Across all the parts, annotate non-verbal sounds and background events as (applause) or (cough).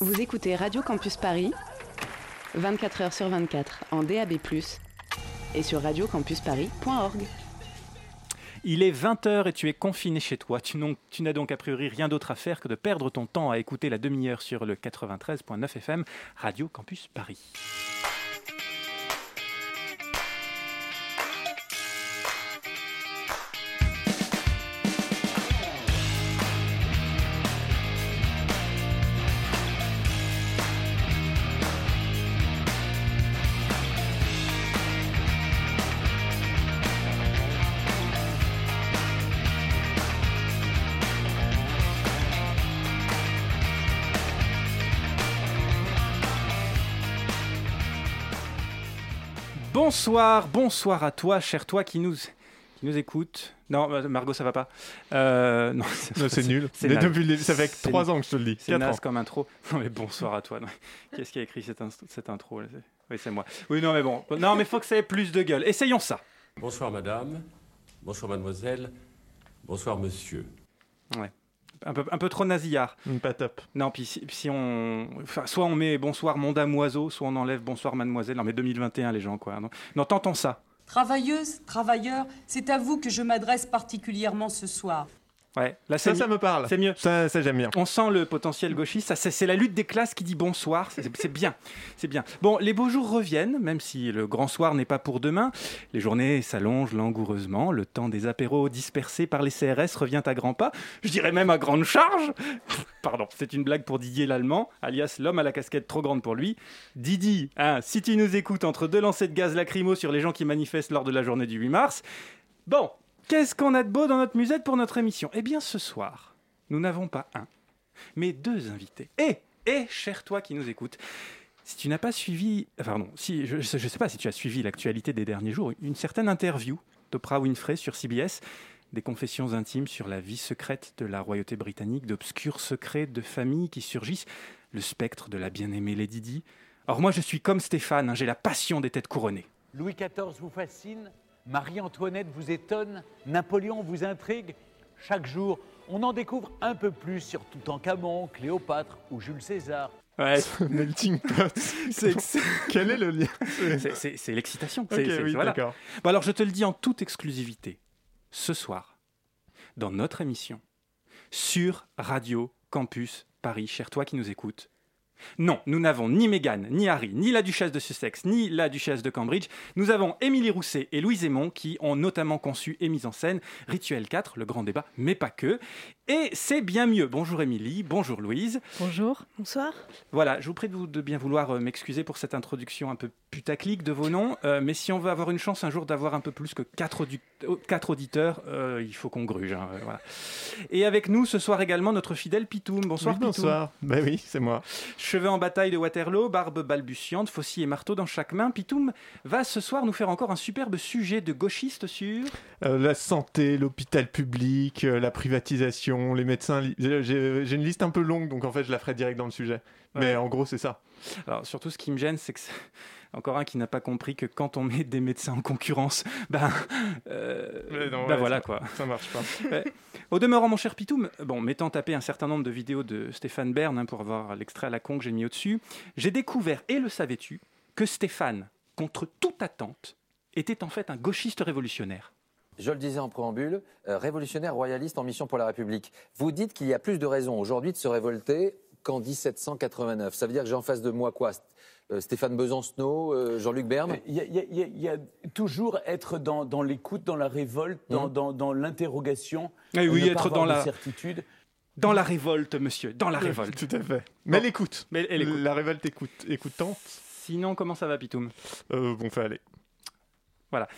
Vous écoutez Radio Campus Paris, 24h sur 24 en DAB+, et sur radiocampusparis.org. Il est 20h et tu es confiné chez toi. Tu, n'as donc a priori rien d'autre à faire que de perdre ton temps à écouter la demi-heure sur le 93.9 FM Radio Campus Paris. Bonsoir, bonsoir à toi, cher toi qui nous, qui nous écoute. Non, euh, Margot, ça va pas. Euh, non, (laughs) c'est nul. C'est depuis ça fait trois ans que je te le dis. C'est naze comme intro. (laughs) Non, mais bonsoir à toi. Qu'est-ce qui a écrit cette, cette intro Oui, c'est moi. Oui, non, mais bon. Non, mais faut que ça ait plus de gueule. Essayons ça. Bonsoir, madame. Bonsoir, mademoiselle. Bonsoir, monsieur. Ouais un peu, un peu trop nasillard. Pas top. Non, puis si, on. Enfin, soit on met bonsoir mon dame oiseau, soit on enlève bonsoir mademoiselle. Non, mais 2021, les gens, quoi. Non, non t'entends ça. Travailleuse, travailleur, c'est à vous que je m'adresse particulièrement ce soir. Ouais, là, ça, ça me parle. C'est mieux. Ça, ça j'aime bien. On sent le potentiel gauchiste. C'est la lutte des classes qui dit bonsoir. C'est bien. C'est bien. Bon, les beaux jours reviennent, même si le grand soir n'est pas pour demain. Les journées s'allongent langoureusement. Le temps des apéros dispersés par les CRS revient à grands pas. Je dirais même à grande charge. (laughs) Pardon, c'est une blague pour Didier l'Allemand, alias l'homme à la casquette trop grande pour lui. Didi, hein, si tu nous écoutes entre deux lancers de gaz lacrymo sur les gens qui manifestent lors de la journée du 8 mars. Bon, Qu'est-ce qu'on a de beau dans notre musette pour notre émission? Eh bien, ce soir, nous n'avons pas un, mais deux invités. Et, et, cher toi qui nous écoutes, si tu n'as pas suivi, pardon, si, je ne sais pas si tu as suivi l'actualité des derniers jours, une certaine interview d'Oprah Winfrey sur CBS, des confessions intimes sur la vie secrète de la royauté britannique, d'obscurs secrets de famille qui surgissent, le spectre de la bien-aimée Lady Di. Or moi je suis comme Stéphane, hein, j'ai la passion des têtes couronnées. Louis XIV vous fascine? Marie-Antoinette vous étonne, Napoléon vous intrigue. Chaque jour, on en découvre un peu plus sur Toutankhamon, Cléopâtre ou Jules César. Ouais, (laughs) melting pot. (laughs) Quel est le lien C'est l'excitation. Ok, oui, d'accord. Bon, alors je te le dis en toute exclusivité. Ce soir, dans notre émission, sur Radio Campus Paris, cher toi qui nous écoutes, non, nous n'avons ni Meghan, ni Harry, ni la duchesse de Sussex, ni la duchesse de Cambridge. Nous avons Émilie Rousset et Louise Aymon qui ont notamment conçu et mis en scène Rituel 4, le grand débat, mais pas que. Et c'est bien mieux. Bonjour Émilie, bonjour Louise. Bonjour, bonsoir. Voilà, je vous prie de, vous, de bien vouloir euh, m'excuser pour cette introduction un peu putaclic de vos noms, euh, mais si on veut avoir une chance un jour d'avoir un peu plus que 4, euh, auditeurs, il faut qu'on gruge. Hein, voilà. Et avec nous ce soir également notre fidèle Pitoum. Bonsoir oui, Bonsoir, ben oui, c'est moi. Cheveux en bataille de Waterloo, barbe balbutiante, faucille et marteau dans chaque main, Pitoum va ce soir nous faire encore un superbe sujet de gauchiste sur... la santé, l'hôpital public, la privatisation les médecins. J'ai une liste un peu longue, donc en fait, je la ferai direct dans le sujet. Mais en gros, c'est ça. Alors, surtout, ce qui me gêne, c'est que encore un qui n'a pas compris que quand on met des médecins en concurrence, (laughs) ben, euh, ben voilà quoi. Ça marche pas. Au demeurant, mon cher Pitoum, bon, m'étant tapé un certain nombre de vidéos de Stéphane Bern hein, pour avoir l'extrait à la con que j'ai mis au-dessus, j'ai découvert, et le savais-tu, que Stéphane, contre toute attente, était en fait un gauchiste révolutionnaire je le disais en préambule, euh, révolutionnaire royaliste en mission pour la République. Vous dites qu'il y a plus de raisons aujourd'hui de se révolter qu'en 1789. Ça veut dire que j'ai en face de moi quoi? Stéphane Besancenot, euh, Jean-Luc Berne Il y, a toujours être dans, l'écoute, dans la révolte, dans, mmh. l'interrogation. Eh oui, être dans la certitude. Dans la révolte, monsieur, dans la révolte. Tout à fait. Mais l'écoute. Mais La révolte écoute, écoutante. Sinon, comment ça va, Pitoum? Bon, fait aller. Voilà.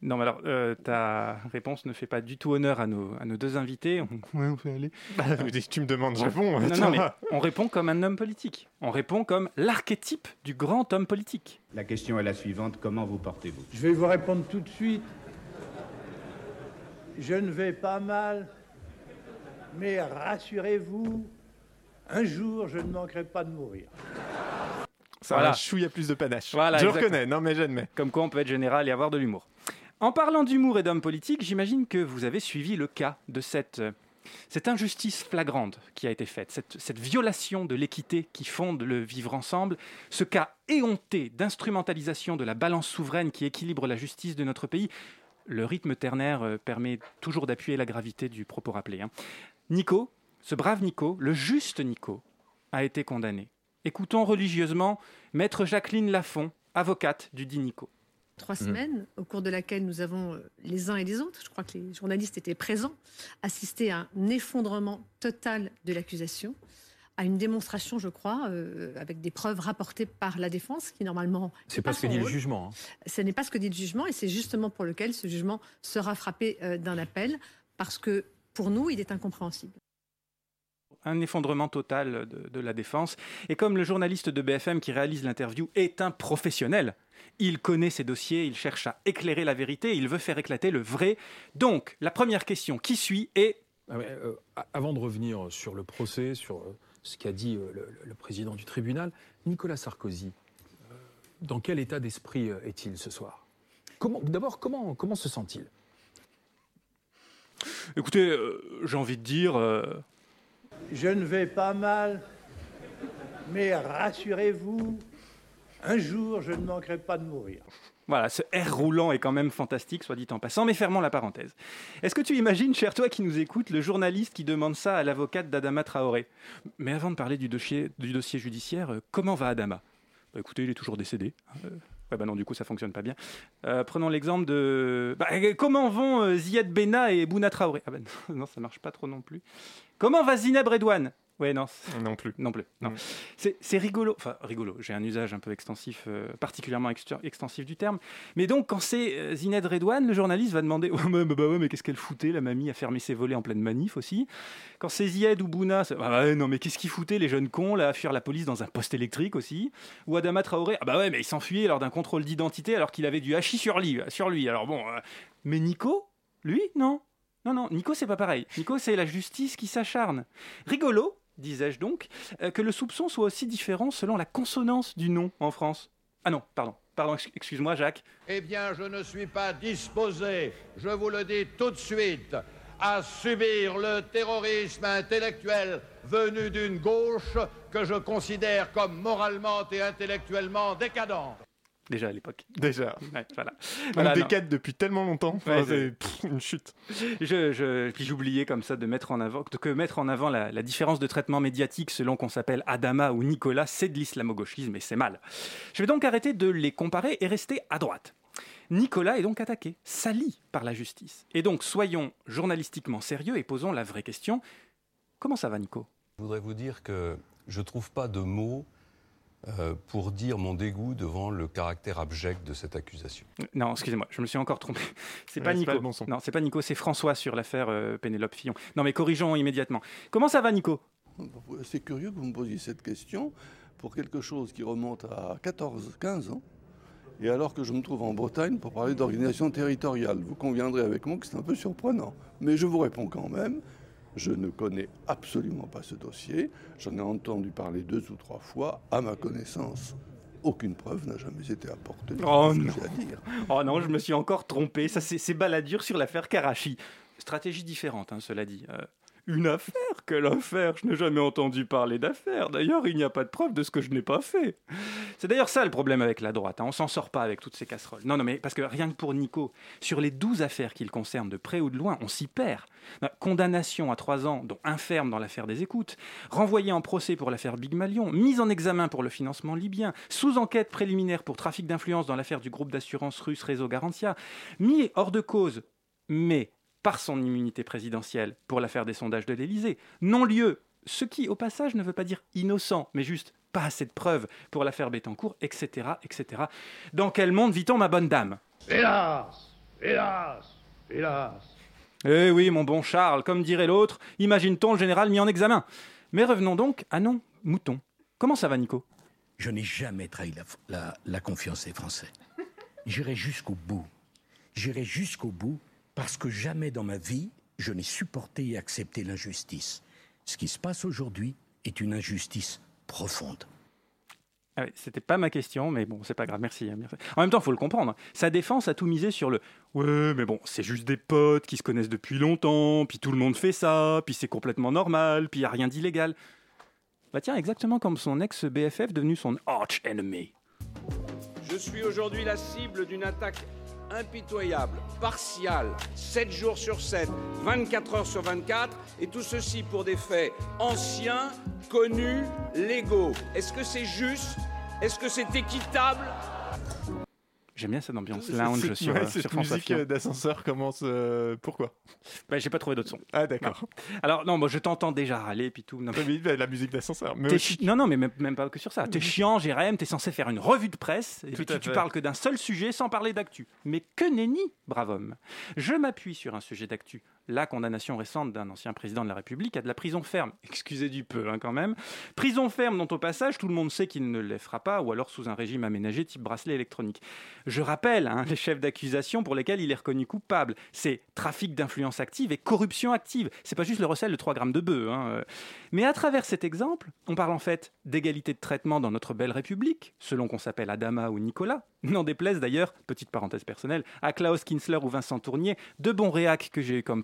Non, mais alors, euh, ta réponse ne fait pas du tout honneur à nos, à nos deux invités. On... (laughs) on peut aller. Bah, tu me demandes, je réponds. Non, non, mais on répond comme un homme politique. On répond comme l'archétype du grand homme politique. La question est la suivante comment vous portez-vous? Je vais vous répondre tout de suite. Je ne vais pas mal, mais rassurez-vous, un jour, je ne manquerai pas de mourir. Ça voilà. chouille à plus de panache. Voilà, je le reconnais, non mais j'admets. Comme quoi on peut être général et avoir de l'humour. En parlant d'humour et d'hommes politiques, j'imagine que vous avez suivi le cas de cette euh, injustice flagrante qui a été faite, cette, cette violation de l'équité qui fonde le vivre ensemble, ce cas éhonté d'instrumentalisation de la balance souveraine qui équilibre la justice de notre pays, le rythme ternaire euh, permet toujours d'appuyer la gravité du propos rappelé. hein. Nico, ce brave Nico, le juste Nico, a été condamné. Écoutons religieusement Maître Jacqueline Lafont, avocate du dit Nico. Trois Mhm. semaines, au cours de laquelle nous avons, euh, les uns et les autres, je crois que les journalistes étaient présents, assisté à un effondrement total de l'accusation, à une démonstration, je crois, euh, avec des preuves rapportées par la défense, qui normalement... C'est pas ce que dit le jugement. hein. Ce n'est pas ce que dit le jugement, et c'est justement pour lequel ce jugement sera frappé euh, d'un appel, parce que pour nous, il est incompréhensible. Un effondrement total de, de la défense. Et comme le journaliste de BFM qui réalise l'interview est un professionnel, il connaît ses dossiers, il cherche à éclairer la vérité, il veut faire éclater le vrai. Donc, la première question qui suit est... Ah ouais, euh, avant de revenir sur le procès, sur euh, ce qu'a dit euh, le, le président du tribunal, Nicolas Sarkozy, dans quel état d'esprit est-il ce soir? Comment- D'abord, comment, comment se sent-il? Écoutez, euh, j'ai envie de dire... euh, Je ne vais pas mal, mais rassurez-vous, un jour, je ne manquerai pas de mourir. Voilà, ce R roulant est quand même fantastique, soit dit en passant, mais fermons la parenthèse. Est-ce que tu imagines, cher toi qui nous écoutes, le journaliste qui demande ça à l'avocate d'Adama Traoré? Mais avant de parler du dossier, judiciaire, euh, comment va Adama? Bah, Écoutez, il est toujours décédé. Euh, ouais, bah non, du coup, ça fonctionne pas bien. Euh, prenons l'exemple de... Bah, euh, comment vont euh, Ziad Bena et Bouna Traoré? Ah bah (laughs) non, ça marche pas trop non plus. Comment va Zineb Redouane? Ouais, non. Non plus. Non plus. Non. C'est c'est rigolo. Enfin, rigolo. J'ai un usage un peu extensif, euh, particulièrement extensif du terme. Mais donc, quand c'est euh, Zined Redouane, le journaliste va demander (laughs) mais, bah ouais, mais qu'est-ce qu'elle foutait, la mamie, à fermer ses volets en pleine manif aussi? Quand c'est Zied ou Bouna, ah ouais, non, mais qu'est-ce qu'ils foutaient, les jeunes cons, là, à fuir la police dans un poste électrique aussi? Ou Adama Traoré, ah bah ouais, mais il s'enfuyait lors d'un contrôle d'identité alors qu'il avait du hachis sur lui. Sur lui. Alors bon. euh, mais Nico Lui Non. Non, non, Nico, c'est pas pareil. Nico, c'est la justice qui s'acharne. Rigolo, disais-je donc, euh, que le soupçon soit aussi différent selon la consonance du nom en France. Ah non, pardon. Pardon, ex- excuse-moi, Jacques. Eh bien, je ne suis pas disposé, je vous le dis tout de suite, à subir le terrorisme intellectuel venu d'une gauche que je considère comme moralement et intellectuellement décadente. Déjà à l'époque. Déjà. Ouais, voilà. On Voilà, non. décade depuis tellement longtemps. Ouais, c'est c'est- pff, une chute. Je, je- puis j'oubliais comme ça de mettre en avant que mettre en avant la, la différence de traitement médiatique selon qu'on s'appelle Adama ou Nicolas, c'est de l'islamo-gauchisme et c'est mal. Je vais donc arrêter de les comparer et rester à droite. Nicolas est donc attaqué, sali par la justice. Et donc soyons journalistiquement sérieux et posons la vraie question. Comment ça va, Nico? Je voudrais vous dire que je ne trouve pas de mots euh, pour dire mon dégoût devant le caractère abject de cette accusation. Non, excusez-moi, je me suis encore trompé. (laughs) C'est pas Nico. pas le bon son. Non, c'est pas Nico, c'est François sur l'affaire euh, Pénélope Fillon. Non, mais corrigeons immédiatement. Comment ça va, Nico? C'est curieux que vous me posiez cette question pour quelque chose qui remonte à 14-15 ans. Et alors que je me trouve en Bretagne pour parler d'organisation territoriale, vous conviendrez avec moi que c'est un peu surprenant. Mais je vous réponds quand même. Je ne connais absolument pas ce dossier. J'en ai entendu parler deux ou trois fois. À ma connaissance, aucune preuve n'a jamais été apportée. Oh non. j'ai à dire? Oh non, je me suis encore trompé. Ça, c'est c'est baladure sur l'affaire Karachi. Stratégie différente, hein, cela dit. Euh, une affaire Quelle affaire? Je n'ai jamais entendu parler d'affaires. D'ailleurs, il n'y a pas de preuve de ce que je n'ai pas fait. C'est d'ailleurs ça le problème avec la droite. hein. On s'en sort pas avec toutes ces casseroles. Non, non, mais parce que rien que pour Nico, sur les 12 affaires qu'il concerne de près ou de loin, on s'y perd. Euh, Condamnation à 3 ans, dont un ferme dans l'affaire des écoutes, renvoyé en procès pour l'affaire Big Malion, mise en examen pour le financement libyen, sous enquête préliminaire pour trafic d'influence dans l'affaire du groupe d'assurance russe Réseau Garantia, mis hors de cause, mais par son immunité présidentielle pour l'affaire des sondages de l'Élysée, non-lieu, ce qui au passage ne veut pas dire innocent, mais juste pas assez de preuves pour l'affaire Bettencourt, etc., etc. Dans quel monde vit-on, ma bonne dame? Hélas Hélas Hélas Eh oui, mon bon Charles, comme dirait l'autre, imagine-t-on le général mis en examen? Mais revenons donc à non, mouton. Comment ça va, Nico? Je n'ai jamais trahi la, la- la confiance des Français. J'irai jusqu'au bout. J'irai jusqu'au bout parce que jamais dans ma vie, je n'ai supporté et accepté l'injustice. Ce qui se passe aujourd'hui est une injustice profonde. Ah oui, C'était pas ma question, mais bon, c'est pas grave, merci, hein, merci. En même temps, il faut le comprendre. Sa défense a tout misé sur le Ouais, mais bon, c'est juste des potes qui se connaissent depuis longtemps, puis tout le monde fait ça, puis c'est complètement normal, puis il a rien d'illégal. Bah tiens, exactement comme son ex-BFF devenu son arch-enemy. Je suis aujourd'hui la cible d'une attaque impitoyable, partiale, 7 jours sur 7, 24 heures sur 24, et tout ceci pour des faits anciens, connus, légaux. Est-ce que c'est juste? Est-ce que c'est équitable? J'aime bien cette ambiance lounge Cette- sur, ouais, euh, cette sur France musique euh, d'ascenseur commence. euh, pourquoi? Bah, j'ai pas trouvé d'autre son. Ah, d'accord. Alors, non, moi, je t'entends déjà râler, puis tout. Non, mais bah, la musique d'ascenseur. mais aussi- Non, non, mais même, même pas que sur ça. T'es (laughs) chiant, Jérém, t'es censé faire une revue de presse, et Tout puis tu, tu parles que d'un seul sujet sans parler d'actu. Mais que nenni, brave homme. Je m'appuie sur un sujet d'actu. La condamnation récente d'un ancien président de la République à de la prison ferme. Excusez du peu, hein, quand même. Prison ferme dont, au passage, tout le monde sait qu'il ne les fera pas, ou alors sous un régime aménagé type bracelet électronique. Je rappelle hein, les chefs d'accusation pour lesquels il est reconnu coupable. C'est trafic d'influence active et corruption active. C'est pas juste le recel de 3 grammes de bœuf. hein, euh. Mais à travers cet exemple, on parle en fait d'égalité de traitement dans notre belle République, selon qu'on s'appelle Adama ou Nicolas. N'en déplaise d'ailleurs, petite parenthèse personnelle, à Klaus Kinsler ou Vincent Tournier, deux bons réacs que j'ai eu comme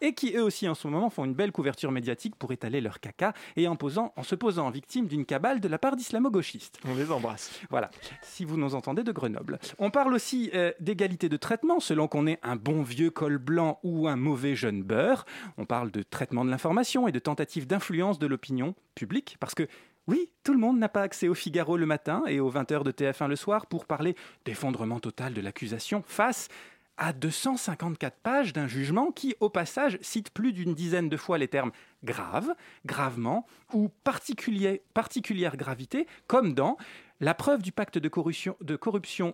et qui eux aussi en ce moment font une belle couverture médiatique pour étaler leur caca et en, posant, en se posant en victime d'une cabale de la part d'islamo-gauchistes. On les embrasse. Voilà, si vous nous entendez de Grenoble. On parle aussi euh, d'égalité de traitement selon qu'on est un bon vieux col blanc ou un mauvais jeune beurre. On parle de traitement de l'information et de tentative d'influence de l'opinion publique parce que oui, tout le monde n'a pas accès au Figaro le matin et aux 20h de TF1 le soir pour parler d'effondrement total de l'accusation face à 254 pages d'un jugement qui, au passage, cite plus d'une dizaine de fois les termes grave, gravement ou particulière gravité, comme dans la preuve du pacte de corruption, de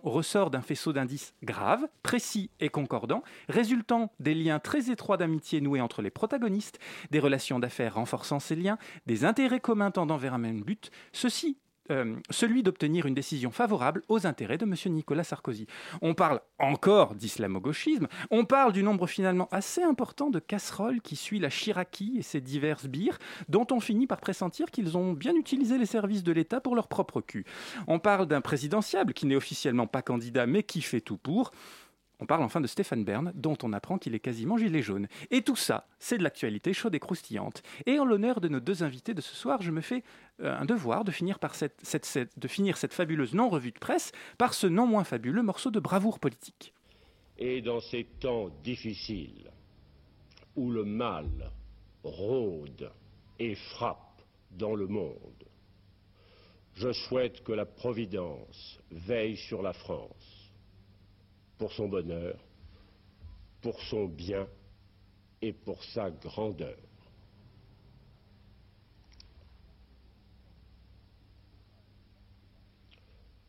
ressort d'un faisceau d'indices graves, précis et concordants, résultant des liens très étroits d'amitié noués entre les protagonistes, des relations d'affaires renforçant ces liens, des intérêts communs tendant vers un même but, ceci euh, celui d'obtenir une décision favorable aux intérêts de M. Nicolas Sarkozy. On parle encore d'islamo-gauchisme, on parle du nombre finalement assez important de casseroles qui suit la Chiraki et ses diverses bires, dont on finit par pressentir qu'ils ont bien utilisé les services de l'État pour leur propre cul. On parle d'un présidentiable qui n'est officiellement pas candidat mais qui fait tout pour. On parle enfin de Stéphane Bern, dont on apprend qu'il est quasiment gilet jaune. Et tout ça, c'est de l'actualité chaude et croustillante. Et en l'honneur de nos deux invités de ce soir, je me fais euh, un devoir de finir, cette- de finir cette fabuleuse non-revue de presse par ce non moins fabuleux morceau de bravoure politique. Et dans ces temps difficiles, où le mal rôde et frappe dans le monde, je souhaite que la Providence veille sur la France, pour son bonheur, pour son bien et pour sa grandeur.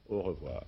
Au revoir.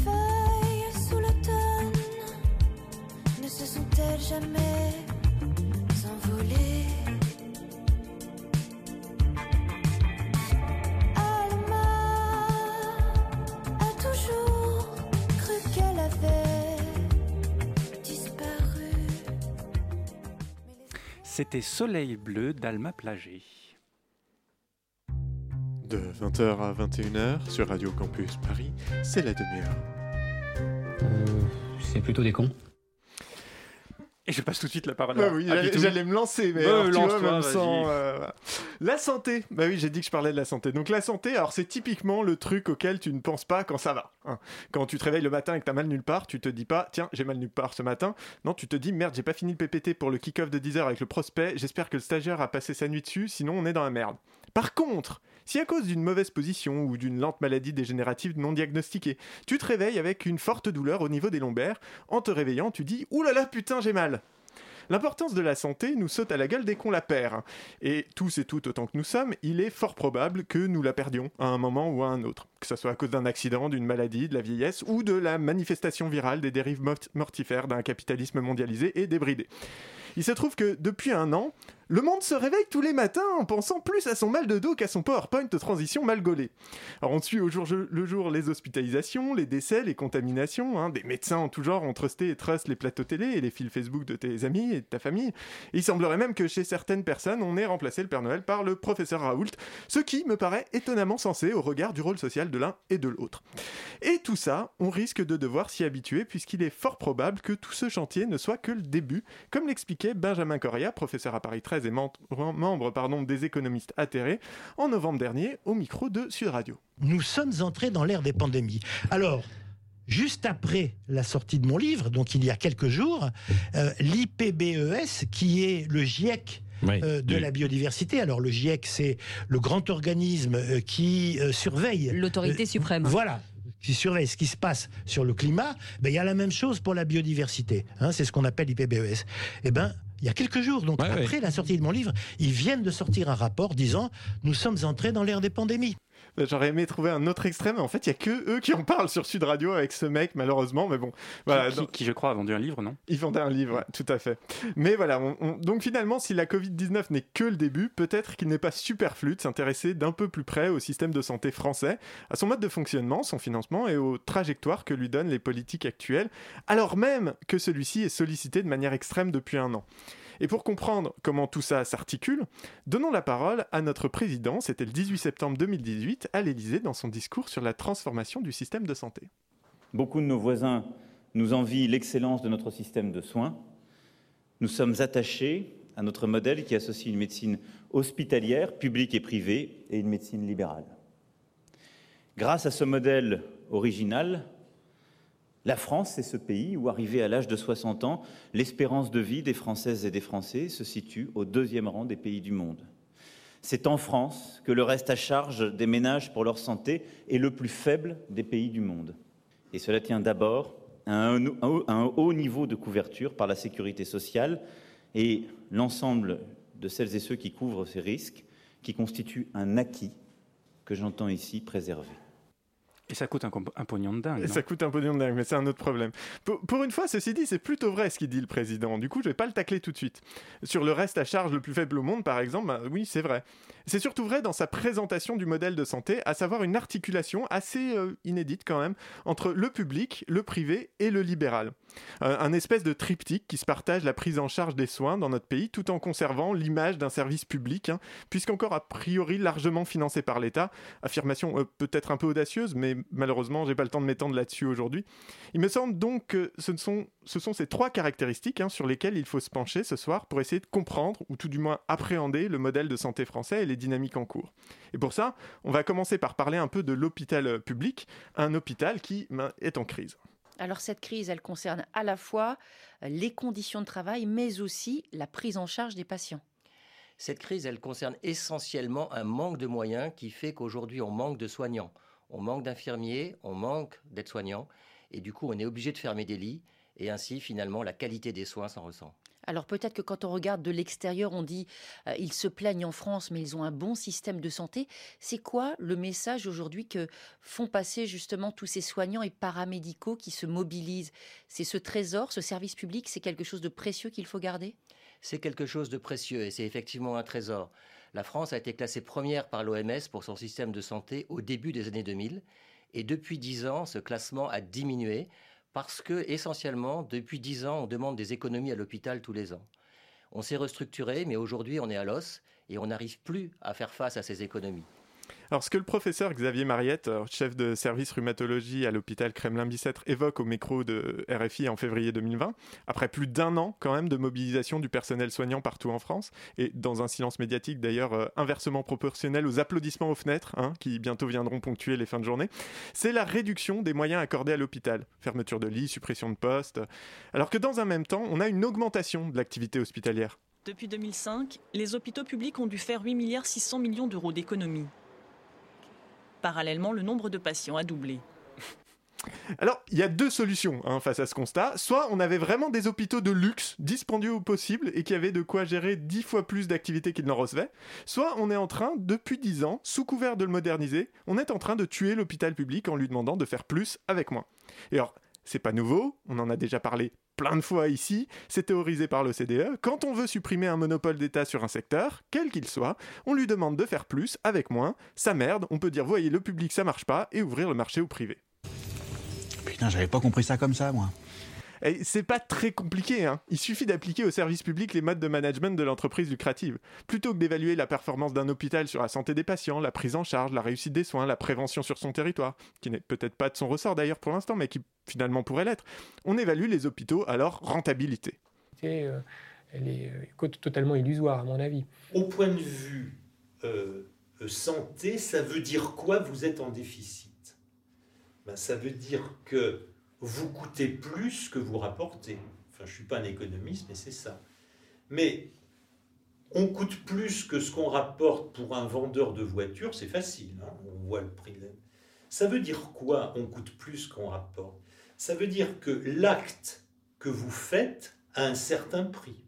feuilles sous l'automne ne se sont-elles jamais envolées? Alma a toujours cru qu'elle avait disparu. C'était Soleil bleu d'Alma Plagé. De 20h à 21h sur Radio Campus Paris, c'est la demi-heure. C'est plutôt des cons. Et je passe tout de suite la parole Bah à oui, à j'allais me lancer, mais Bah, alors, tu vois, euh, voilà. La santé, bah oui, j'ai dit que je parlais de la santé. Donc la santé, alors c'est typiquement le truc auquel tu ne penses pas quand ça va. hein. Quand tu te réveilles le matin et que t'as mal nulle part, tu te dis pas, tiens, j'ai mal nulle part ce matin. Non, tu te dis, merde, j'ai pas fini le PPT pour le kick-off de 10h avec le prospect, j'espère que le stagiaire a passé sa nuit dessus, sinon on est dans la merde. Par contre, si à cause d'une mauvaise position ou d'une lente maladie dégénérative non diagnostiquée, tu te réveilles avec une forte douleur au niveau des lombaires, en te réveillant, tu dis, oulala, là putain, j'ai mal. L'importance de la santé nous saute à la gueule dès qu'on la perd. Et tous et toutes autant que nous sommes, il est fort probable que nous la perdions à un moment ou à un autre. Que ce soit à cause d'un accident, d'une maladie, de la vieillesse ou de la manifestation virale des dérives mort- mortifères d'un capitalisme mondialisé et débridé. Il se trouve que depuis un an, le monde se réveille tous les matins en pensant plus à son mal de dos qu'à son PowerPoint de transition mal gaulé. Alors on suit au jour le jour les hospitalisations, les décès, les contaminations. hein. Des médecins en tout genre ont trusté et trust les plateaux télé et les fils Facebook de tes amis et de ta famille. Il semblerait même que chez certaines personnes, on ait remplacé le Père Noël par le professeur Raoult, ce qui me paraît étonnamment sensé au regard du rôle social de l'un et de l'autre. Et tout ça, on risque de devoir s'y habituer puisqu'il est fort probable que tout ce chantier ne soit que le début, comme l'expliquait Benjamin Correa, professeur à Paris 13 et mem- membre pardon, des économistes atterrés, en novembre dernier au micro de Sud Radio. Nous sommes entrés dans l'ère des pandémies. Alors, juste après la sortie de mon livre, donc il y a quelques jours, euh, l'IPBES, qui est le GIEC Oui, euh, de oui. la biodiversité. Alors le GIEC, c'est le grand organisme euh, qui euh, surveille L'autorité euh, suprême. Voilà qui surveille ce qui se passe sur le climat, ben, il y a la même chose pour la biodiversité. hein, c'est ce qu'on appelle l'IPBES. Eh ben, il y a quelques jours, donc après la sortie de mon livre, ils viennent de sortir un rapport disant nous sommes entrés dans l'ère des pandémies. J'aurais aimé trouver un autre extrême, mais en fait, il y a que eux qui en parlent sur Sud Radio avec ce mec, malheureusement. Mais bon, voilà. qui, qui, je crois, a vendu un livre, non? Il vendait un livre, ouais, tout à fait. Mais voilà, on- on- donc finalement, si la Covid-19 n'est que le début, peut-être qu'il n'est pas superflu de s'intéresser d'un peu plus près au système de santé français, à son mode de fonctionnement, son financement et aux trajectoires que lui donnent les politiques actuelles, alors même que celui-ci est sollicité de manière extrême depuis un an. Et pour comprendre comment tout ça s'articule, donnons la parole à notre président, c'était le 18 septembre 2018, à l'Élysée, dans son discours sur la transformation du système de santé. Beaucoup de nos voisins nous envient l'excellence de notre système de soins. Nous sommes attachés à notre modèle qui associe une médecine hospitalière, publique et privée, et une médecine libérale. Grâce à ce modèle original, la France est ce pays où, arrivé à l'âge de 60 ans, l'espérance de vie des Françaises et des Français se situe au deuxième rang des pays du monde. C'est en France que le reste à charge des ménages pour leur santé est le plus faible des pays du monde. Et cela tient d'abord à un haut niveau de couverture par la sécurité sociale et l'ensemble de celles et ceux qui couvrent ces risques, qui constituent un acquis que j'entends ici préserver. Et ça coûte un, un pognon de dingue. Et ça coûte un pognon de dingue, mais c'est un autre problème. Pour, pour une fois, ceci dit, c'est plutôt vrai ce qu'il dit le président. Du coup, je vais pas le tacler tout de suite. Sur le reste à charge le plus faible au monde, par exemple, bah, oui, c'est vrai. C'est surtout vrai dans sa présentation du modèle de santé, à savoir une articulation assez euh, inédite quand même entre le public, le privé et le libéral. Euh, un espèce de triptyque qui se partage la prise en charge des soins dans notre pays tout en conservant l'image d'un service public, hein, puisqu'encore a priori largement financé par l'État. Affirmation euh, peut-être un peu audacieuse, mais malheureusement, j'ai pas le temps de m'étendre là-dessus aujourd'hui. Il me semble donc que ce sont, ce sont ces trois caractéristiques hein, sur lesquelles il faut se pencher ce soir pour essayer de comprendre, ou tout du moins appréhender, le modèle de santé français et les dynamiques en cours. Et pour ça, on va commencer par parler un peu de l'hôpital euh, public, un hôpital qui ben, est en crise. Alors cette crise, elle concerne à la fois euh, les conditions de travail, mais aussi la prise en charge des patients. Cette crise, elle concerne essentiellement un manque de moyens qui fait qu'aujourd'hui, on manque de soignants. On manque d'infirmiers, on manque d'aides-soignants. Et du coup, on est obligé de fermer des lits. et ainsi finalement la qualité des soins s'en ressent. Alors peut-être que quand on regarde de l'extérieur, on dit euh, ils se plaignent en France, mais ils ont un bon système de santé. C'est quoi le message aujourd'hui que font passer justement tous ces soignants et paramédicaux qui se mobilisent? C'est ce trésor, ce service public, c'est quelque chose de précieux qu'il faut garder? C'est quelque chose de précieux et c'est effectivement un trésor. La France a été classée première par l'OMS pour son système de santé au début des années 2000 et depuis dix ans, ce classement a diminué parce que, essentiellement, depuis dix ans, on demande des économies à l'hôpital tous les ans. On s'est restructuré, mais aujourd'hui, on est à l'os et on n'arrive plus à faire face à ces économies. Alors, ce que le professeur Xavier Mariette, euh, chef de service rhumatologie à l'hôpital Kremlin-Bicêtre, évoque au micro de RFI en février 2020, après plus d'un an quand même de mobilisation du personnel soignant partout en France, et dans un silence médiatique d'ailleurs euh, inversement proportionnel aux applaudissements aux fenêtres, hein, qui bientôt viendront ponctuer les fins de journée, c'est la réduction des moyens accordés à l'hôpital. Fermeture de lits, suppression de postes. Alors que dans un même temps, on a une augmentation de l'activité hospitalière. Depuis 2005, les hôpitaux publics ont dû faire 8 milliards 600 millions d'euros d'économies. Parallèlement, le nombre de patients a doublé. Alors, il y a deux solutions hein, face à ce constat. Soit on avait vraiment des hôpitaux de luxe, dispendieux au possible, et qui avaient de quoi gérer dix fois plus d'activités qu'ils n'en recevaient. Soit on est en train, depuis dix ans, sous couvert de le moderniser, on est en train de tuer l'hôpital public en lui demandant de faire plus avec moins. Et alors, c'est pas nouveau, on en a déjà parlé plein de fois ici, c'est théorisé par l'OCDE, quand on veut supprimer un monopole d'État sur un secteur, quel qu'il soit, on lui demande de faire plus avec moins, ça merde, on peut dire voyez le public ça marche pas et ouvrir le marché au privé. Putain, j'avais pas compris ça comme ça moi. Et c'est pas très compliqué, hein. il suffit d'appliquer au service public les modes de management de l'entreprise lucrative. Plutôt que d'évaluer la performance d'un hôpital sur la santé des patients, la prise en charge, la réussite des soins, la prévention sur son territoire, qui n'est peut-être pas de son ressort d'ailleurs pour l'instant, mais qui finalement pourrait l'être, on évalue les hôpitaux à leur rentabilité. Euh, elle est euh, totalement illusoire à mon avis. Au point de vue euh, santé, ça veut dire quoi? Vous êtes en déficit ben, Ça veut dire que vous coûtez plus que vous rapportez. Enfin, je ne suis pas un économiste, mais c'est ça. Mais on coûte plus que ce qu'on rapporte pour un vendeur de voitures, c'est facile, hein, on voit le prix. Ça veut dire quoi On coûte plus qu'on rapporte? Ça veut dire que l'acte que vous faites a un certain prix.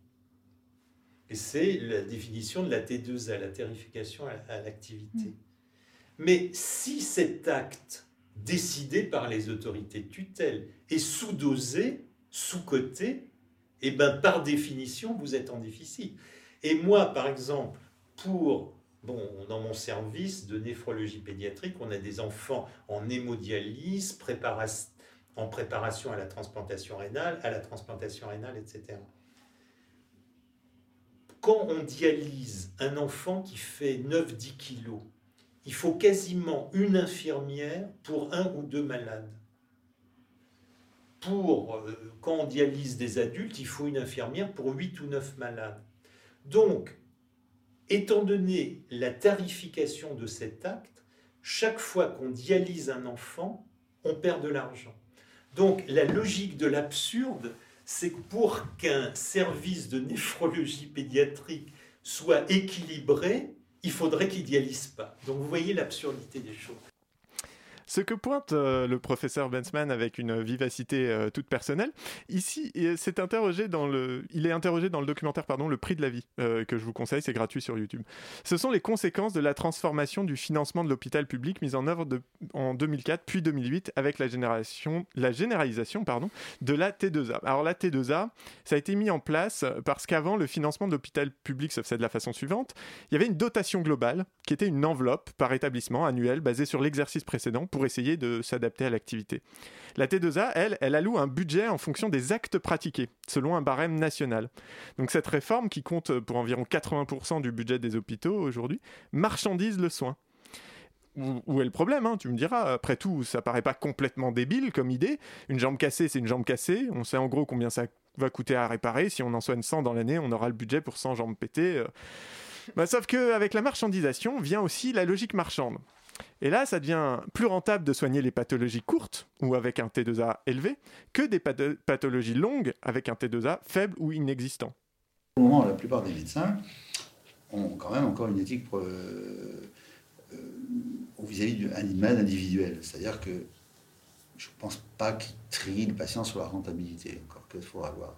Et c'est la définition de la T2A, la tarification à l'activité. Mmh. Mais si cet acte décidé par les autorités de tutelle et sous-dosé, sous-coté, et eh ben par définition, vous êtes en déficit. Et moi, par exemple, pour bon, dans mon service de néphrologie pédiatrique, on a des enfants en hémodialyse, en préparation à la transplantation rénale, à la transplantation rénale, etc. Quand on dialyse un enfant qui fait 9-10 kilos, il faut quasiment une infirmière pour un ou deux malades. Pour, euh, quand on dialyse des adultes, il faut une infirmière pour huit ou neuf malades. Donc, étant donné la tarification de cet acte, chaque fois qu'on dialyse un enfant, on perd de l'argent. Donc, la logique de l'absurde, c'est que pour qu'un service de (laughs) néphrologie pédiatrique soit équilibré, il faudrait qu'il dialyse pas. Donc vous voyez l'absurdité des choses. Ce que pointe euh, le professeur Bensman avec une vivacité euh, toute personnelle, ici, il est interrogé dans le documentaire pardon, Le prix de la vie, euh, que je vous conseille, c'est gratuit sur YouTube. Ce sont les conséquences de la transformation du financement de l'hôpital public mise en œuvre en 2004 puis 2008 avec la généralisation pardon, de la T2A. Alors la T2A, ça a été mis en place parce qu'avant, le financement de l'hôpital public se faisait de la façon suivante. Il y avait une dotation globale qui était une enveloppe par établissement annuelle basée sur l'exercice précédent pour essayer de s'adapter à l'activité. La T2A, elle, elle alloue un budget en fonction des actes pratiqués, selon un barème national. Donc cette réforme, qui compte pour environ 80% du budget des hôpitaux aujourd'hui, marchandise le soin. Où est le problème hein, Tu me diras, après tout, ça paraît pas complètement débile comme idée. Une jambe cassée, c'est une jambe cassée. On sait en gros combien ça va coûter à réparer. Si on en soigne 100 dans l'année, on aura le budget pour 100 jambes pétées. Euh. Bah, sauf qu'avec la marchandisation vient aussi la logique marchande. Et là, ça devient plus rentable de soigner les pathologies courtes ou avec un T2A élevé que des pathologies longues avec un T2A faible ou inexistant. Au moment, la plupart des médecins ont quand même encore une éthique euh, euh, vis-à-vis d'un individuel. C'est-à-dire que je ne pense pas qu'il trie le patient sur la rentabilité, encore qu'il faut avoir.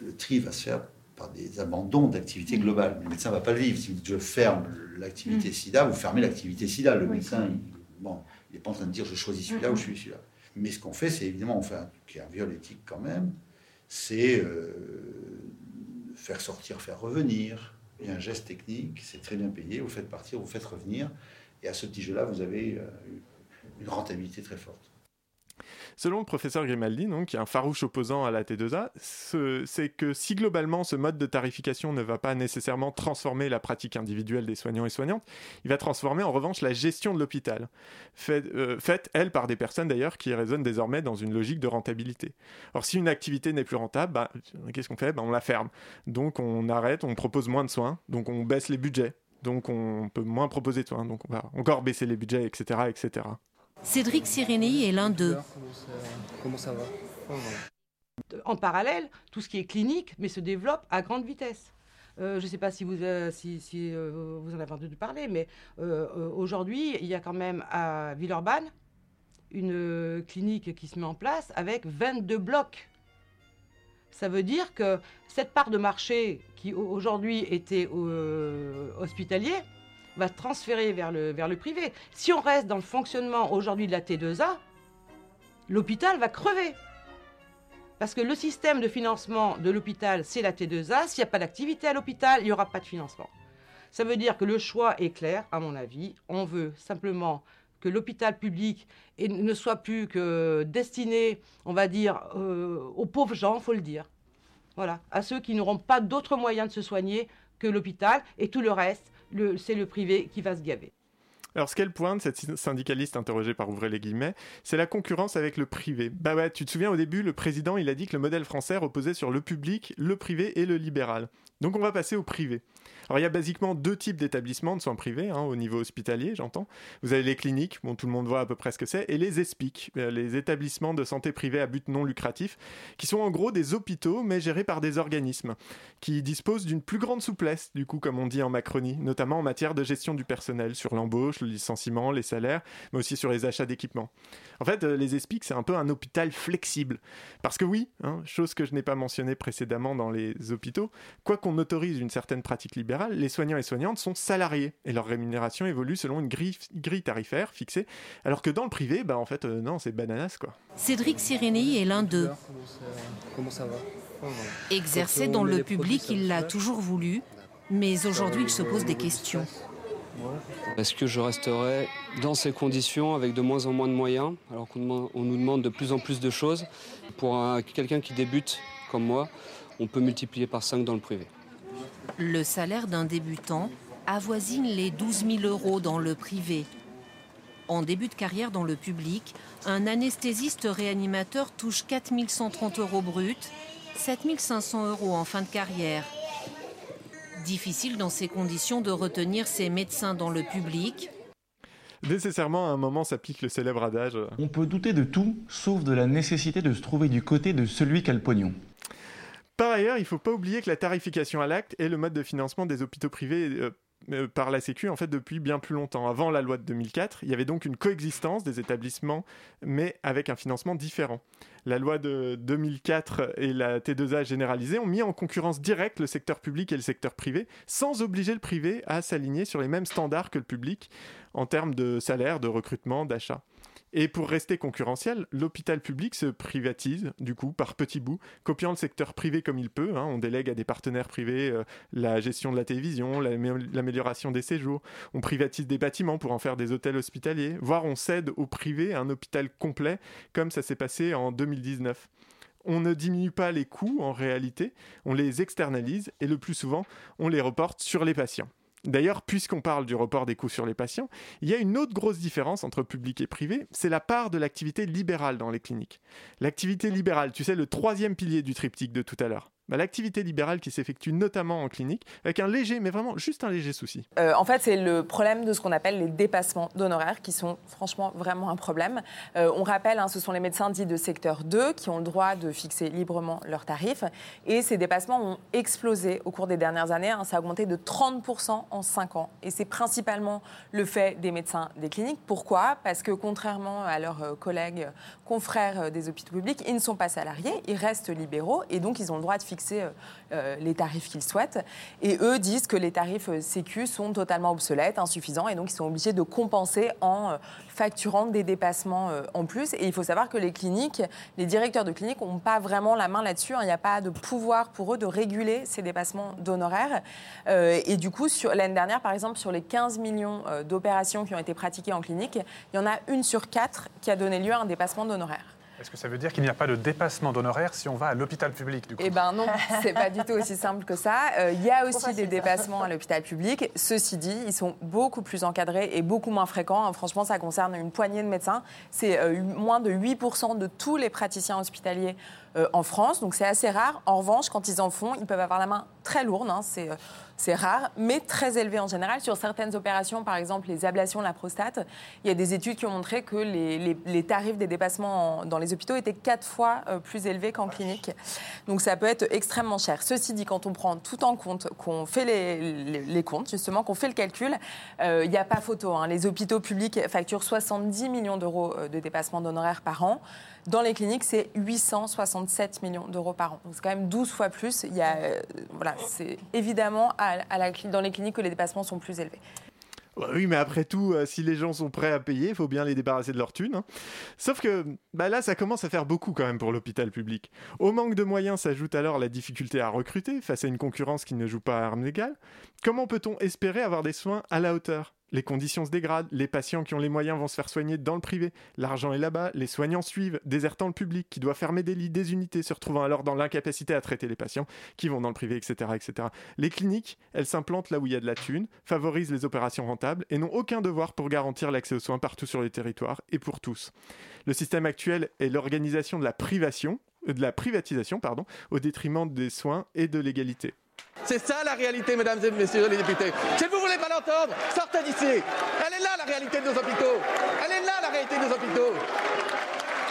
Le tri va se faire par des abandons d'activité Mm. globale. Le médecin ne va pas le vivre. Si je ferme l'activité Mm. sida, vous fermez l'activité sida. Le Oui. médecin, il, bon, il n'est pas en train de dire je choisis celui-là ou je suis celui-là. Mais ce qu'on fait, c'est évidemment, on fait un, qui est un viol éthique quand même, c'est euh, faire sortir, faire revenir. Il y a un geste technique, c'est très bien payé, vous faites partir, vous faites revenir. Et à ce petit jeu-là, vous avez euh, une rentabilité très forte. Selon le professeur Grimaldi, donc, qui est un farouche opposant à la T2A, ce- c'est que si globalement ce mode de tarification ne va pas nécessairement transformer la pratique individuelle des soignants et soignantes, il va transformer en revanche la gestion de l'hôpital, faite, euh, faite, elle, par des personnes d'ailleurs qui raisonnent désormais dans une logique de rentabilité. Or, si une activité n'est plus rentable, bah, qu'est-ce qu'on fait? Bah, On la ferme. Donc on arrête, on propose moins de soins, donc on baisse les budgets, donc on peut moins proposer de soins, donc on va encore baisser les budgets, etc. etc. Cédric Sirénéi est l'un d'eux. Comment ça va En parallèle, tout ce qui est clinique, mais se développe à grande vitesse. Euh, je ne sais pas si vous, euh, si, si, euh, vous en avez entendu parler, mais euh, euh, aujourd'hui, il y a quand même à Villeurbanne une euh, clinique qui se met en place avec 22 blocs. Ça veut dire que cette part de marché qui au- aujourd'hui était euh, hospitalier va transférer vers le, vers le privé. Si on reste dans le fonctionnement aujourd'hui de la T2A, l'hôpital va crever. Parce que le système de financement de l'hôpital, c'est la T2A. S'il n'y a pas d'activité à l'hôpital, il n'y aura pas de financement. Ça veut dire que le choix est clair, à mon avis. On veut simplement que l'hôpital public ne soit plus que destiné, on va dire, euh, aux pauvres gens, faut le dire. Voilà, à ceux qui n'auront pas d'autres moyens de se soigner que l'hôpital et tout le reste, c'est le privé qui va se gaver. Alors, ce qu'elle pointe, cette syndicaliste interrogée par Ouvrez les guillemets, c'est la concurrence avec le privé. Bah ouais, tu te souviens au début, le président, il a dit que le modèle français reposait sur le public, le privé et le libéral. Donc on va passer au privé. Alors il y a basiquement deux types d'établissements de soins privés, hein, au niveau hospitalier, j'entends. Vous avez les cliniques, bon tout le monde voit à peu près ce que c'est, et les ESPIC, euh, les établissements de santé privés à but non lucratif, qui sont en gros des hôpitaux, mais gérés par des organismes, qui disposent d'une plus grande souplesse, du coup, comme on dit en Macronie, notamment en matière de gestion du personnel, sur l'embauche, le licenciement, les salaires, mais aussi sur les achats d'équipements. En fait, euh, les ESPIC, c'est un peu un hôpital flexible. Parce que oui, hein, chose que je n'ai pas mentionnée précédemment dans les hôpitaux, quoi qu'on autorise une certaine pratique libérale, les soignants et soignantes sont salariés et leur rémunération évolue selon une grille, grille tarifaire fixée, alors que dans le privé, bah en fait, euh, non, c'est bananas quoi. Cédric Sirénéi est l'un d'eux. Comment ça va Exercer Quand on dans le public, il l'a toujours voulu, mais aujourd'hui il se pose des questions. Est-ce que je resterai dans ces conditions avec de moins en moins de moyens, alors qu'on nous demande de plus en plus de choses Pour un- quelqu'un qui débute comme moi, on peut multiplier par 5 dans le privé. Le salaire d'un débutant avoisine les 12 000 euros dans le privé. En début de carrière dans le public, un anesthésiste réanimateur touche 4 130 euros bruts, 7 500 euros en fin de carrière. Difficile dans ces conditions de retenir ses médecins dans le public. Nécessairement, à un moment s'applique le célèbre adage. On peut douter de tout, sauf de la nécessité de se trouver du côté de celui qui a le pognon. Par ailleurs, il ne faut pas oublier que la tarification à l'acte est le mode de financement des hôpitaux privés euh, par la Sécu en fait depuis bien plus longtemps. Avant la loi de 2004, il y avait donc une coexistence des établissements, mais avec un financement différent. La loi de 2004 et la T2A généralisée ont mis en concurrence directe le secteur public et le secteur privé, sans obliger le privé à s'aligner sur les mêmes standards que le public en termes de salaire, de recrutement, d'achat. Et pour rester concurrentiel, l'hôpital public se privatise, du coup, par petits bouts, copiant le secteur privé comme il peut. hein. On délègue à des partenaires privés euh, la gestion de la télévision, l'amé- l'amélioration des séjours. On privatise des bâtiments pour en faire des hôtels hospitaliers, voire on cède au privé un hôpital complet, comme ça s'est passé en 2019. On ne diminue pas les coûts en réalité, on les externalise et le plus souvent, on les reporte sur les patients. D'ailleurs, puisqu'on parle du report des coûts sur les patients, il y a une autre grosse différence entre public et privé, c'est la part de l'activité libérale dans les cliniques. L'activité libérale, tu sais, le troisième pilier du triptyque de tout à l'heure. Bah, l'activité libérale qui s'effectue notamment en clinique, avec un léger, mais vraiment juste un léger souci. Euh, en fait, c'est le problème de ce qu'on appelle les dépassements d'honoraires, qui sont franchement vraiment un problème. Euh, on rappelle, hein, ce sont les médecins dits de secteur 2 qui ont le droit de fixer librement leurs tarifs. Et ces dépassements ont explosé au cours des dernières années. hein. ça a augmenté de 30% en 5 ans. Et c'est principalement le fait des médecins des cliniques. Pourquoi? Parce que contrairement à leurs euh, collègues confrères des hôpitaux publics, ils ne sont pas salariés, ils restent libéraux et donc ils ont le droit de fixer euh, euh, les tarifs qu'ils souhaitent. Et eux disent que les tarifs euh, Sécu sont totalement obsolètes, insuffisants et donc ils sont obligés de compenser en facturant des dépassements en plus. Et il faut savoir que les cliniques, les directeurs de cliniques n'ont pas vraiment la main là-dessus. hein. Il n'y a pas de pouvoir pour eux de réguler ces dépassements d'honoraires. Et du coup, sur- l'année dernière, par exemple, sur les 15 millions d'opérations qui ont été pratiquées en clinique, il y en a une sur quatre qui a donné lieu à un dépassement d'honoraires. Est-ce que ça veut dire qu'il n'y a pas de dépassement d'honoraires si on va à l'hôpital public du coup Eh ben non, (laughs) c'est pas du tout aussi simple que ça. Euh, Il y a aussi des dépassements à l'hôpital public. Ceci dit, ils sont beaucoup plus encadrés et beaucoup moins fréquents. Hein, Franchement, ça concerne une poignée de médecins. C'est euh, moins de 8% de tous les praticiens hospitaliers euh, en France. Donc c'est assez rare. En revanche, quand ils en font, ils peuvent avoir la main très lourde. hein, c'est euh, c'est rare, mais très élevé en général. Sur certaines opérations, par exemple les ablations de la prostate, il y a des études qui ont montré que les, tarifs des dépassements en- dans les hôpitaux étaient quatre fois euh, plus élevés qu'en clinique. Donc ça peut être extrêmement cher. Ceci dit, quand on prend tout en compte, qu'on fait les, comptes, justement, qu'on fait le calcul, il n'y a pas photo. hein. Les hôpitaux publics facturent 70 millions d'euros de dépassement d'honoraires par an. Dans les cliniques, c'est 867 millions d'euros par an. Donc c'est quand même 12 fois plus. Il y a, euh, voilà, c'est évidemment à, à la, dans les cliniques que les dépassements sont plus élevés. Ouais, Oui, mais après tout, euh, si les gens sont prêts à payer, il faut bien les débarrasser de leur thune. hein. Sauf que bah là, ça commence à faire beaucoup quand même pour l'hôpital public. Au manque de moyens s'ajoute alors la difficulté à recruter face à une concurrence qui ne joue pas à armes égales. Comment peut-on espérer avoir des soins à la hauteur? Les conditions se dégradent, les patients qui ont les moyens vont se faire soigner dans le privé, l'argent est là-bas, les soignants suivent, désertant le public qui doit fermer des lits, des unités, se retrouvant alors dans l'incapacité à traiter les patients qui vont dans le privé, etc. Les cliniques, elles s'implantent là où il y a de la thune, favorisent les opérations rentables et n'ont aucun devoir pour garantir l'accès aux soins partout sur le territoire et pour tous. Le système actuel est l'organisation de la privation, euh, de la privatisation, au détriment des soins et de l'égalité. C'est ça la réalité, mesdames et messieurs les députés. Si vous voulez pas l'entendre, sortez d'ici. Elle est là la réalité de nos hôpitaux. Elle est là la réalité de nos hôpitaux.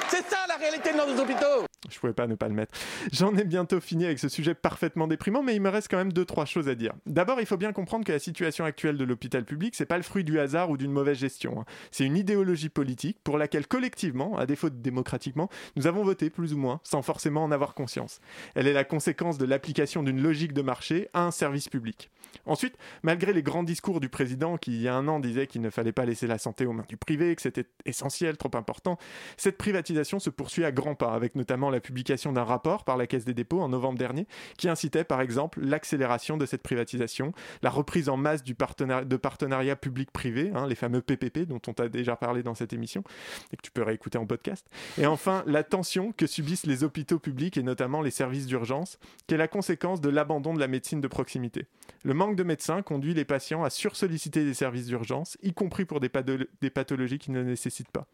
C'est ça la réalité de nos hôpitaux. Je pouvais pas ne pas le mettre. J'en ai bientôt fini avec ce sujet parfaitement déprimant, mais il me reste quand même deux trois choses à dire. D'abord, il faut bien comprendre que la situation actuelle de l'hôpital public, c'est pas le fruit du hasard ou d'une mauvaise gestion. hein. C'est une idéologie politique pour laquelle collectivement, à défaut de démocratiquement, nous avons voté plus ou moins, sans forcément en avoir conscience. Elle est la conséquence de l'application d'une logique de marché à un service public. Ensuite, malgré les grands discours du président qui, il y a un an, disait qu'il ne fallait pas laisser la santé aux mains du privé, que c'était essentiel, trop important, cette privatisation se poursuit à grands pas, avec notamment la publication d'un rapport par la Caisse des dépôts en novembre dernier, qui incitait par exemple l'accélération de cette privatisation, la reprise en masse de partenariats public-privé, hein, les fameux PPP dont on t'a déjà parlé dans cette émission, et que tu peux réécouter en podcast, et enfin la tension que subissent les hôpitaux publics et notamment les services d'urgence, qui est la conséquence de l'abandon de la médecine de proximité. Le manque de médecins conduit les patients à sursolliciter des services d'urgence, y compris pour des, patho- des pathologies qui ne nécessitent pas.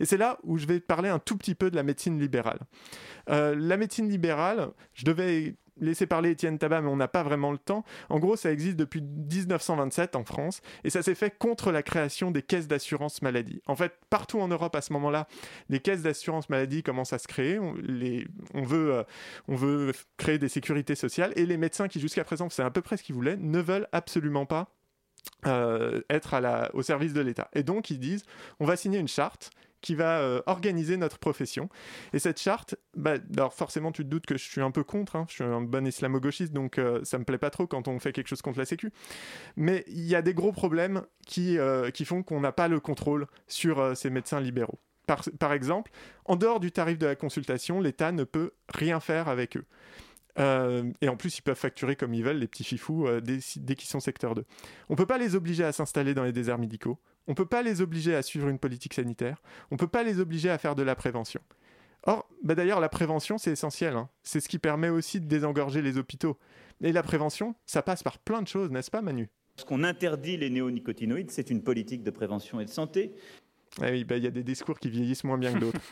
Et c'est là où je vais parler un tout petit peu de la médecine libérale. Euh, la médecine libérale, je devais laisser parler Étienne Tabat, mais on n'a pas vraiment le temps. En gros, ça existe depuis 1927 en France, et ça s'est fait contre la création des caisses d'assurance maladie. En fait, partout en Europe à ce moment-là, les caisses d'assurance maladie commencent à se créer. Euh, on veut créer des sécurités sociales, et les médecins qui jusqu'à présent, c'est à peu près ce qu'ils voulaient, ne veulent absolument pas euh, être à la, au service de l'État. Et donc, ils disent, on va signer une charte qui va euh, organiser notre profession. Et cette charte, bah, alors forcément, tu te doutes que je suis un peu contre, hein, je suis un bon islamo-gauchiste, donc euh, ça me plaît pas trop quand on fait quelque chose contre la Sécu. Mais il y a des gros problèmes qui, euh, font qu'on n'a pas le contrôle sur euh, ces médecins libéraux. Par, exemple, en dehors du tarif de la consultation, l'État ne peut rien faire avec eux. Et en plus, ils peuvent facturer comme ils veulent, les petits fifous, dès, dès qu'ils sont secteur 2. On ne peut pas les obliger à s'installer dans les déserts médicaux. On ne peut pas les obliger à suivre une politique sanitaire. On ne peut pas les obliger à faire de la prévention. Or, bah d'ailleurs, la prévention, c'est essentiel. hein. C'est ce qui permet aussi de désengorger les hôpitaux. Et la prévention, ça passe par plein de choses, n'est-ce pas, Manu? Lorsqu'on interdit les néonicotinoïdes, c'est une politique de prévention et de santé. Ah oui, bah, il y a des discours qui vieillissent moins bien que d'autres. (laughs)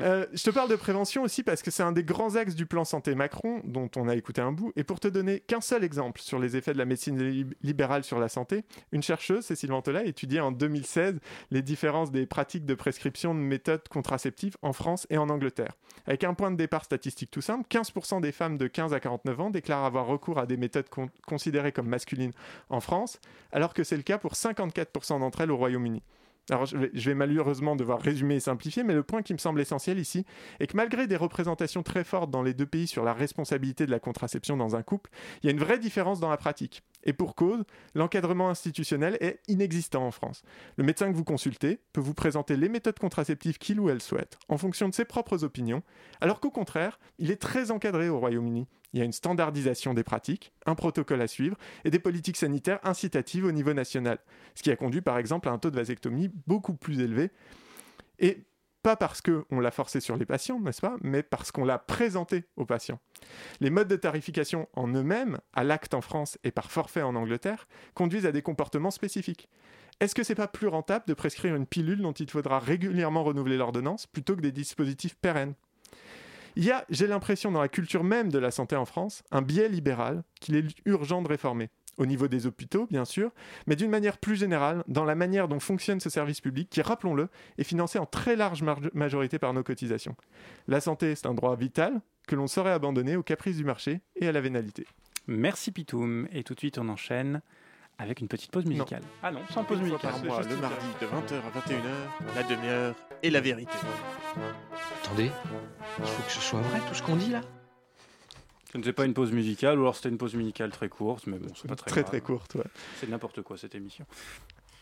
Euh, je te parle de prévention aussi parce que c'est un des grands axes du plan santé Macron dont on a écouté un bout. Et pour te donner qu'un seul exemple sur les effets de la médecine lib- libérale sur la santé, une chercheuse, Cécile Ventola, a étudié en 2016 les différences des pratiques de prescription de méthodes contraceptives en France et en Angleterre. Avec un point de départ statistique tout simple, 15% des femmes de 15 à 49 ans déclarent avoir recours à des méthodes con- considérées comme masculines en France, alors que c'est le cas pour 54% d'entre elles au Royaume-Uni. Alors, je vais, je vais malheureusement devoir résumer et simplifier, mais le point qui me semble essentiel ici est que malgré des représentations très fortes dans les deux pays sur la responsabilité de la contraception dans un couple, il y a une vraie différence dans la pratique. Et pour cause, l'encadrement institutionnel est inexistant en France. Le médecin que vous consultez peut vous présenter les méthodes contraceptives qu'il ou elle souhaite, en fonction de ses propres opinions, alors qu'au contraire, il est très encadré au Royaume-Uni. Il y a une standardisation des pratiques, un protocole à suivre et des politiques sanitaires incitatives au niveau national, ce qui a conduit par exemple à un taux de vasectomie beaucoup plus élevé. Pas parce qu'on l'a forcé sur les patients, n'est-ce pas, mais parce qu'on l'a présenté aux patients. Les modes de tarification en eux-mêmes, à l'acte en France et par forfait en Angleterre, conduisent à des comportements spécifiques. Est-ce que c'est pas plus rentable de prescrire une pilule dont il faudra régulièrement renouveler l'ordonnance plutôt que des dispositifs pérennes? Il y a, j'ai l'impression, dans la culture même de la santé en France, un biais libéral qu'il est urgent de réformer. Au niveau des hôpitaux, bien sûr, mais d'une manière plus générale, dans la manière dont fonctionne ce service public qui, rappelons-le, est financé en très large majorité par nos cotisations. La santé, c'est un droit vital que l'on saurait abandonner aux caprices du marché et à la vénalité. Merci Pitoum. Et tout de suite, on enchaîne avec une petite pause musicale. Ah non, sans pause Une musicale. par mois, le mardi de 20h à 21h, la demi-heure et la vérité. Attendez, il faut que ce soit vrai tout ce qu'on dit là Ce ne sais pas une pause musicale, ou alors c'était une pause musicale très courte, mais bon, c'est pas très Très, grave. très courte, ouais. C'est n'importe quoi cette émission.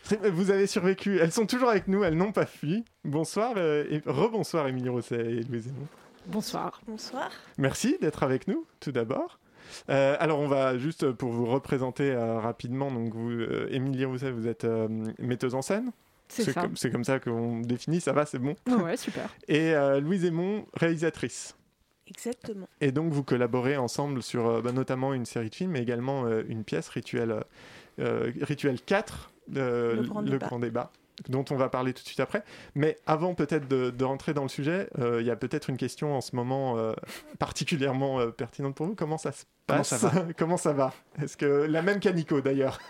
(laughs) Vous avez survécu. Elles sont toujours avec nous, elles n'ont pas fui. Bonsoir euh, et rebonsoir Émilie Rosset et Louise Aymon. Bonsoir. Bonsoir. Merci d'être avec nous, tout d'abord. Euh, alors, on va juste euh, pour vous représenter euh, rapidement. Donc, vous, euh, Émilie Rousset, vous êtes euh, metteuse en scène. C'est ça. comme, c'est comme ça qu'on définit. Ça va, c'est bon. Ouais, (laughs) super. Et euh, Louise Aymon, réalisatrice. Exactement. Et donc, vous collaborez ensemble sur euh, bah, notamment une série de films, mais également euh, une pièce, Rituel, euh, Rituel 4, euh, Le Grand Débat. Grand Débat, dont on va parler tout de suite après. Mais avant peut-être de, de rentrer dans le sujet, euh, il y a peut-être une question en ce moment euh, (laughs) particulièrement euh, pertinente pour vous. Comment ça se Comment passe ça va (laughs) Comment ça va Est-ce que la même canico d'ailleurs (laughs)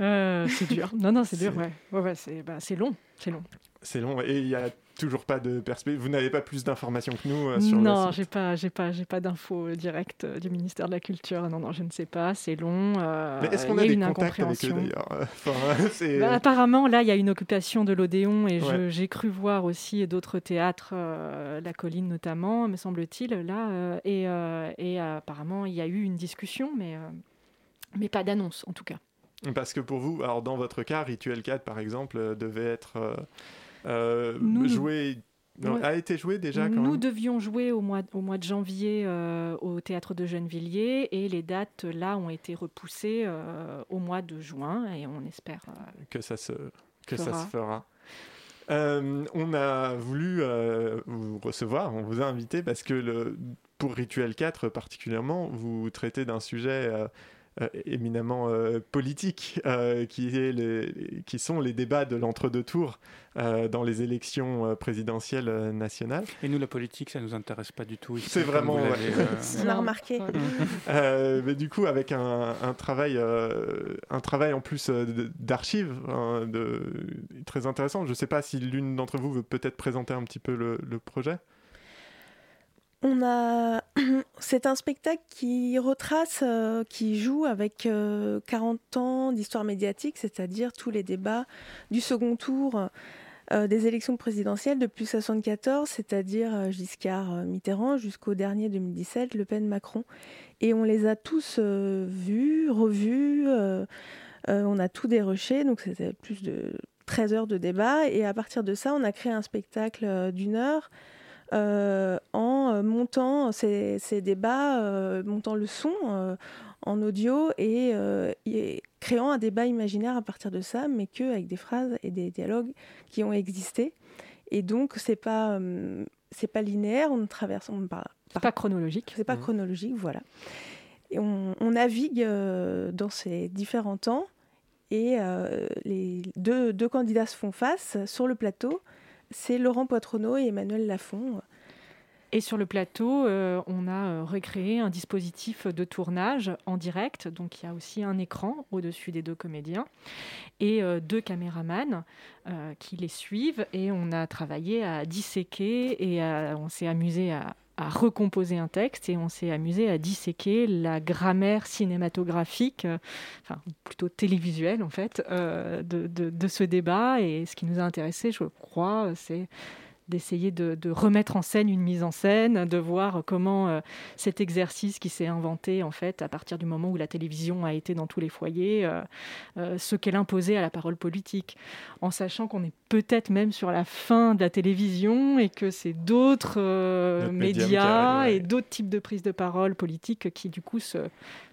Euh, c'est dur. Non, non, c'est dur, ouais. Ouais, ouais, c'est bah, c'est long. C'est long. C'est long et il n'y a toujours pas de perspective. Vous n'avez pas plus d'informations que nous euh, sur non, le j'ai pas, j'ai pas, j'ai pas d'infos directes euh, du ministère de la Culture. Non, non, je ne sais pas. C'est long. euh, Mais est-ce qu'on a y des une contacts avec eux d'ailleurs? (laughs) Enfin, Bah, apparemment, là, il y a une occupation de l'Odéon et Ouais. j'ai cru voir aussi d'autres théâtres, euh, La Colline notamment, me semble-t-il, là. euh, et euh, et, euh, apparemment, il y a eu une discussion, mais, euh, mais pas d'annonce, en tout cas. Parce que pour vous, alors dans votre cas, Rituel 4 par exemple, euh, devait être euh, euh, Nous, joué. non, Ouais. a été joué déjà quand Nous même devions jouer au mois, au mois de janvier euh, au théâtre de Gennevilliers et les dates là ont été repoussées euh, au mois de juin et on espère. euh, que ça se, que ça Fera. se fera. Euh, on a voulu euh, vous recevoir, on vous a invité parce que le, pour Rituel 4 particulièrement, vous traitez d'un sujet euh, euh, éminemment euh, politique euh, qui, est les, qui sont les débats de l'entre-deux tours euh, dans les élections euh, présidentielles euh, nationales. Et nous, la politique, ça nous intéresse pas du tout. ici, C'est vraiment. ouais. euh, On l'a remarqué. (laughs) Euh, mais du coup, avec un, un travail, euh, un travail en plus euh, d'archives hein, de, très intéressant. Je ne sais pas si l'une d'entre vous veut peut-être présenter un petit peu le, le projet. On a. (clears throat) C'est un spectacle qui retrace, euh, qui joue avec euh, 40 ans d'histoire médiatique, c'est-à-dire tous les débats du second tour euh, des élections présidentielles depuis 74, c'est-à-dire euh, Giscard-Mitterrand jusqu'au dernier 2017, Le Pen-Macron. Et on les a tous euh, vus, revus, euh, euh, on a tout dérushé, donc c'était plus de 13 heures de débat. Et à partir de ça, on a créé un spectacle euh, d'une heure euh, en euh, montant ces, ces débats, euh, montant le son euh, en audio et, euh, et créant un débat imaginaire à partir de ça, mais que avec des phrases et des dialogues qui ont existé. Et donc c'est pas euh, c'est pas linéaire, on traverse, on parle pas chronologique. C'est pas chronologique, voilà. Et on, on navigue euh, dans ces différents temps Et les deux, deux, candidats se font face sur le plateau. C'est Laurent Poitronneau et Emmanuel Lafont. Et sur le plateau, euh, on a euh, recréé un dispositif de tournage en direct. Donc il y a aussi un écran au-dessus des deux comédiens et euh, deux caméramans qui les suivent. Et on a travaillé à disséquer et on s'est amusé à, recomposer un texte et on s'est amusé à disséquer la grammaire cinématographique, enfin plutôt télévisuelle en fait, de, de, ce débat. Et ce qui nous a intéressé, je crois, c'est d'essayer de, remettre en scène une mise en scène, de voir comment euh, cet exercice qui s'est inventé en fait à partir du moment où la télévision a été dans tous les foyers, euh, euh, ce qu'elle imposait à la parole politique, en sachant qu'on est peut-être même sur la fin de la télévision et que c'est d'autres médias et d'autres types de prises de parole politique qui du coup se,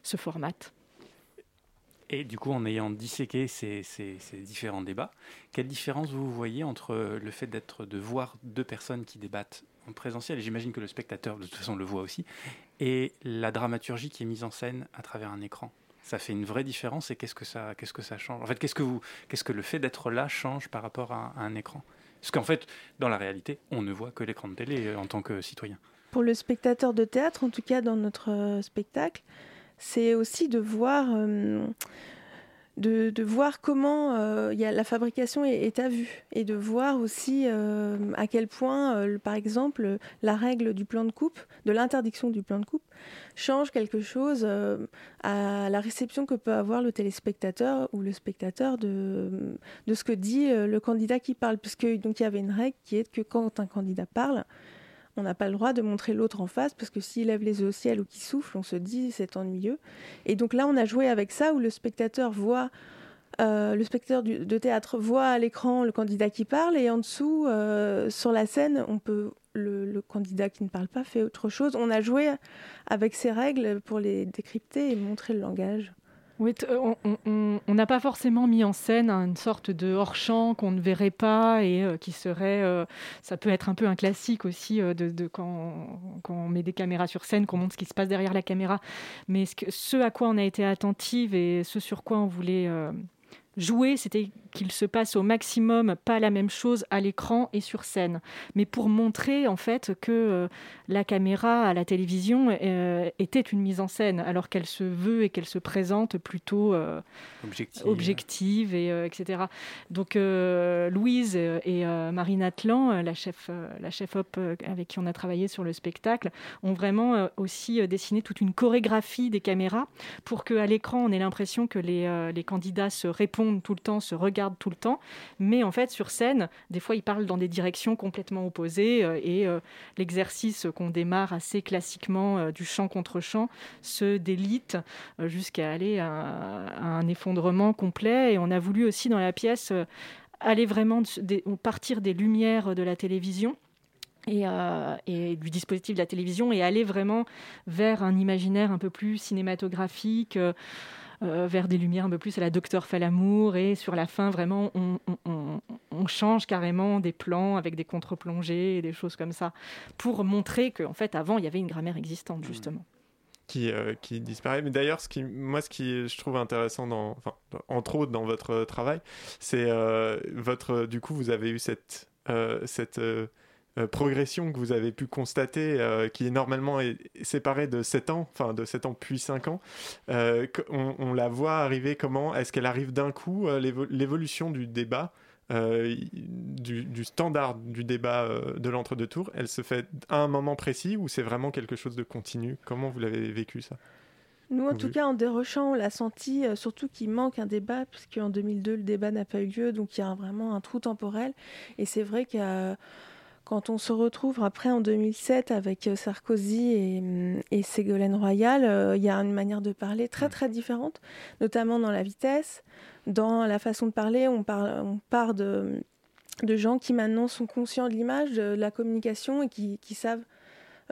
se formatent. Et du coup, en ayant disséqué ces, différents débats, quelle différence vous voyez entre le fait d'être de voir deux personnes qui débattent en présentiel, et j'imagine que le spectateur de toute façon le voit aussi, et la dramaturgie qui est mise en scène à travers un écran? Ça fait une vraie différence et qu'est-ce que ça, qu'est-ce que ça change? En fait, qu'est-ce que, vous, qu'est-ce que le fait d'être là change par rapport à, un écran? Parce qu'en fait, dans la réalité, on ne voit que l'écran de télé euh, en tant que citoyen. Pour le spectateur de théâtre, en tout cas dans notre euh, spectacle, c'est aussi de voir, euh, de, voir comment euh, y a, la fabrication est, à vue et de voir aussi euh, à quel point, par exemple, la règle du plan de coupe, de l'interdiction du plan de coupe, change quelque chose à la réception que peut avoir le téléspectateur ou le spectateur de, de ce que dit le candidat qui parle. Puisque donc il y avait une règle qui est que quand un candidat parle, on n'a pas le droit de montrer l'autre en face parce que s'il lève les yeux au ciel ou qu'il souffle, on se dit c'est ennuyeux. Et donc là, on a joué avec ça où le spectateur voit, euh, le spectateur de théâtre voit à l'écran le candidat qui parle et en dessous, euh, sur la scène, on peut le, le, candidat qui ne parle pas fait autre chose. On a joué avec ces règles pour les décrypter et montrer le langage. Oui, euh, on n'a pas forcément mis en scène une sorte de hors-champ qu'on ne verrait pas et euh, qui serait. Euh, ça peut être un peu un classique aussi de, quand, on met des caméras sur scène, qu'on montre ce qui se passe derrière la caméra. Mais ce, ce à quoi on a été attentive et ce sur quoi on voulait jouer, c'était qu'il se passe au maximum pas la même chose à l'écran et sur scène, mais pour montrer en fait que euh, la caméra à la télévision euh, était une mise en scène, alors qu'elle se veut et qu'elle se présente plutôt euh, objective. et etc. Donc Louise et Marine Atlan, la chef, la chef op avec qui on a travaillé sur le spectacle, ont vraiment aussi dessiné toute une chorégraphie des caméras pour qu'à l'écran on ait l'impression que les, les candidats se répondent tout le temps, se regardent tout le temps, mais en fait sur scène, des fois ils parlent dans des directions complètement opposées euh, et euh, l'exercice qu'on démarre assez classiquement euh, du chant contre chant se délite jusqu'à aller à, un effondrement complet. Et on a voulu aussi dans la pièce aller vraiment partir des lumières de la télévision. Et, du dispositif de la télévision et aller vraiment vers un imaginaire un peu plus cinématographique, vers des lumières un peu plus à la Docteur Falamour. Et sur la fin, vraiment, on, change carrément des plans avec des contre-plongées et des choses comme ça pour montrer qu'en fait, avant, il y avait une grammaire existante, mmh. justement. Qui, euh, qui, disparaît. Mais d'ailleurs, ce qui, moi, ce qui je trouve intéressant, dans, enfin, entre autres dans votre travail, c'est euh, votre. Du coup, vous avez eu cette, cette euh, progression que vous avez pu constater, euh, qui est normalement séparée de 7 ans, enfin de 7 ans puis 5 ans, euh, on, la voit arriver comment? Est-ce qu'elle arrive d'un coup L'évolution du débat, du, du, standard du débat de l'entre-deux tours, elle se fait à un moment précis ou c'est vraiment quelque chose de continu? Comment vous l'avez vécu ça? Nous, en tout cas, en dérochant, on l'a senti, surtout qu'il manque un débat, puisqu'en 2002, le débat n'a pas eu lieu, donc il y a vraiment un trou temporel. Et c'est vrai qu'il y a quand on se retrouve après en 2007 avec euh, Sarkozy et, mm, et Ségolène Royal, euh, il y a une manière de parler très très différente, notamment dans la vitesse, dans la façon de parler. On, parle, on part de, de gens qui maintenant sont conscients de l'image, de la communication et qui, qui savent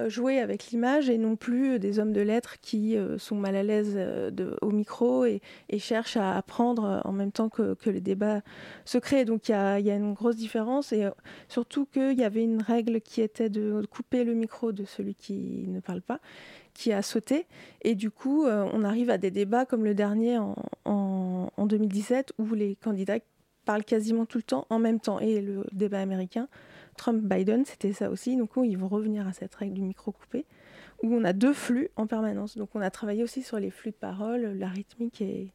jouer avec l'image et non plus des hommes de lettres qui euh, sont mal à l'aise euh, au micro et, cherchent à apprendre en même temps que, que le débat se crée. Donc il y a, une grosse différence et surtout qu'il y avait une règle qui était de couper le micro de celui qui ne parle pas qui a sauté. Et du coup, on arrive à des débats comme le dernier en, en 2017 où les candidats parlent quasiment tout le temps en même temps. Et le débat américain, Trump-Biden, c'était ça aussi. Donc ils vont revenir à cette règle du micro coupé, où on a deux flux en permanence. Donc on a travaillé aussi sur les flux de parole, la rythmique et,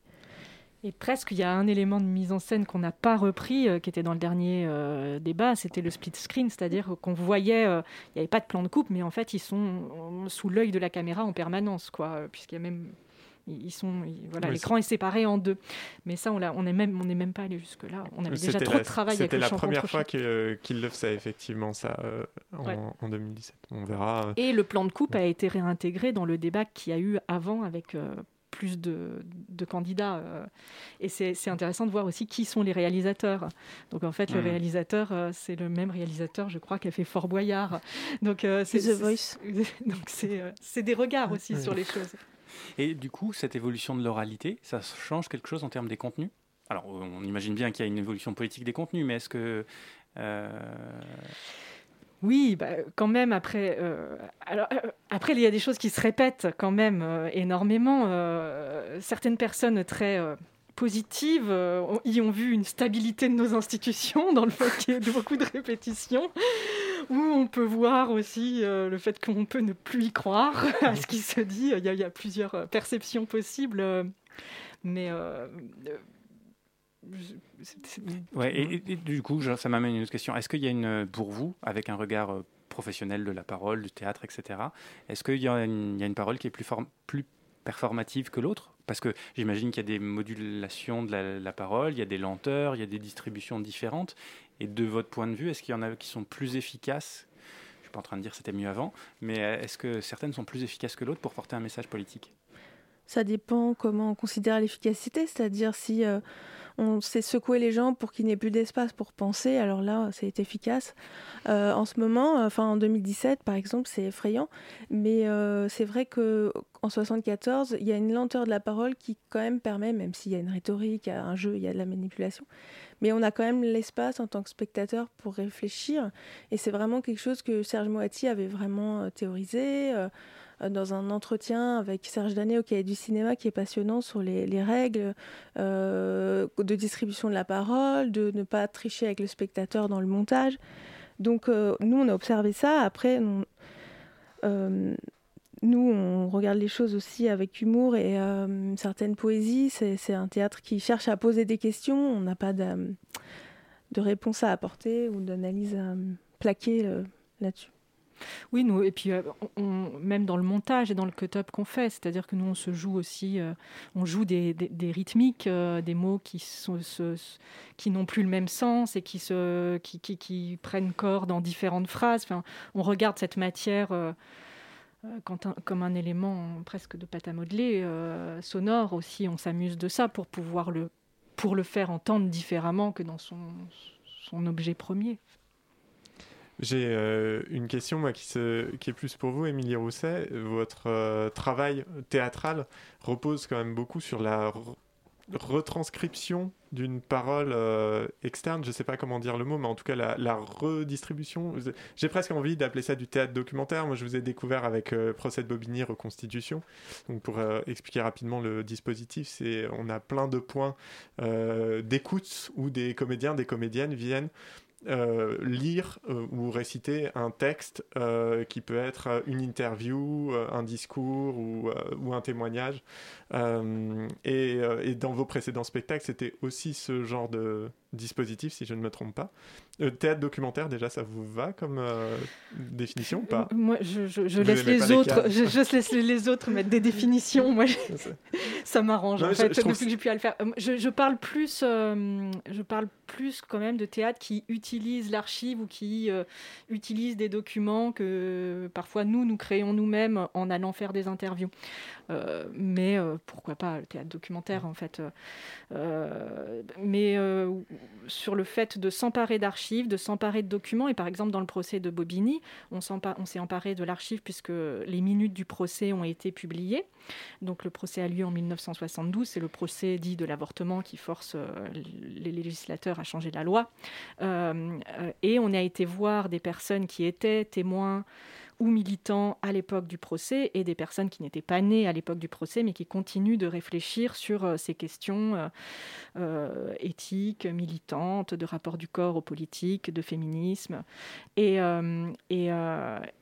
et presque, il y a un élément de mise en scène qu'on n'a pas repris, euh, qui était dans le dernier euh, débat, c'était le split screen, c'est-à-dire qu'on voyait, euh, il n'y avait pas de plan de coupe, mais en fait, ils sont sous l'œil de la caméra en permanence, quoi, puisqu'il y a même ils sont, voilà, l'écran est séparé en deux. Mais ça, on n'est on même, on même pas allé jusque là. On avait déjà trop de travail. C'était la première fois qu'il le faisait effectivement ça en, en, 2017. On verra. Et le plan de coupe a été réintégré dans le débat qu'il y a eu avant avec plus de, candidats. Euh, et c'est intéressant de voir aussi qui sont les réalisateurs. Donc en fait, le réalisateur, euh, c'est le même réalisateur, je crois, qui a fait Fort Boyard. Donc euh, c'est The Voice. (laughs) Donc c'est des regards aussi sur les choses. Et du coup, cette évolution de l'oralité, ça change quelque chose en termes des contenus? Alors, on imagine bien qu'il y a une évolution politique des contenus, mais est-ce que oui, bah, quand même, après, euh, alors, euh, après, il y a des choses qui se répètent quand même euh, énormément. certaines personnes très positives y ont vu une stabilité de nos institutions dans le fait qu'il y ait beaucoup de répétitions, où on peut voir aussi le fait qu'on peut ne plus y croire à ce qui se dit. Il y, a plusieurs perceptions possibles. mais Ouais, et, du coup, ça m'amène à une autre question. Est-ce qu'il y a une, pour vous, avec un regard euh, professionnel de la parole, du théâtre, etc., est-ce qu'il y, a une parole qui est plus, plus performative que l'autre? Parce que j'imagine qu'il y a des modulations de la, parole, il y a des lenteurs, il y a des distributions différentes. Et de votre point de vue, est-ce qu'il y en a qui sont plus efficaces? Je ne suis pas en train de dire que c'était mieux avant, mais est-ce que certaines sont plus efficaces que l'autre pour porter un message politique? Ça dépend comment on considère l'efficacité, c'est-à-dire si... Euh, on sait secouer les gens pour qu'il n'y ait plus d'espace pour penser. Alors là, c'est efficace. Euh, en ce moment, enfin en 2017 par exemple, c'est effrayant. Mais euh, c'est vrai que en 74, il y a une lenteur de la parole qui quand même permet, même s'il y a une rhétorique, il y a un jeu, il y a de la manipulation, mais on a quand même l'espace en tant que spectateur pour réfléchir. Et c'est vraiment quelque chose que Serge Moati avait vraiment théorisé. Euh, dans un entretien avec Serge Danet au Cahier du cinéma qui est passionnant sur les, règles euh, de distribution de la parole, de ne pas tricher avec le spectateur dans le montage. Donc euh, nous, on a observé ça. Après, nous, on regarde les choses aussi avec humour et une certaine poésie. C'est un théâtre qui cherche à poser des questions. On n'a pas de, de, réponse à apporter ou d'analyse à plaquer là-dessus. Oui, nous, et puis euh, même dans le montage et dans le cut-up qu'on fait, c'est-à-dire que nous, on se joue aussi, euh, on joue des, des, rythmiques, euh, des mots qui, sont, qui n'ont plus le même sens et qui, se, qui, qui, prennent corps dans différentes phrases. On regarde cette matière comme un élément presque de pâte à modeler, sonore aussi. On s'amuse de ça pour pouvoir le, pour le faire entendre différemment que dans son, son objet premier. J'ai euh, une question moi, qui, est plus pour vous, Émilie Rousset. Votre euh, travail théâtral repose quand même beaucoup sur la retranscription d'une parole euh, externe, je ne sais pas comment dire le mot, mais en tout cas la, redistribution. J'ai presque envie d'appeler ça du théâtre documentaire. Moi, je vous ai découvert avec Procès de Bobigny, Reconstitution. Donc, pour expliquer rapidement le dispositif, c'est on a plein de points d'écoute où des comédiens, des comédiennes viennent euh, lire euh, ou réciter un texte euh, qui peut être une interview, un discours ou, un témoignage. Et, dans vos précédents spectacles, c'était aussi ce genre de dispositif, si je ne me trompe pas. théâtre documentaire, déjà, ça vous va comme définition ou pas Moi, je, je, laisse les, autres, je, laisse les autres mettre des définitions. Moi, (laughs) (laughs) ça m'arrange en fait, depuis que j'ai pu le faire. Je, parle plus, je parle plus quand même de théâtre qui utilise l'archive ou qui euh, utilise des documents que parfois nous, nous créons nous-mêmes en allant faire des interviews. Euh, mais euh, pourquoi pas le théâtre documentaire en fait. mais sur le fait de s'emparer d'archives, de s'emparer de documents, et par exemple dans le procès de Bobigny, on s'est emparé de l'archive puisque les minutes du procès ont été publiées. Donc le procès a lieu en 1972, c'est le procès dit de l'avortement qui force les législateurs à changer la loi. et on a été voir des personnes qui étaient témoins ou militants à l'époque du procès et des personnes qui n'étaient pas nées à l'époque du procès, mais qui continuent de réfléchir sur euh, ces questions euh, euh, éthiques, militantes, de rapport du corps aux politiques, de féminisme. Et, et,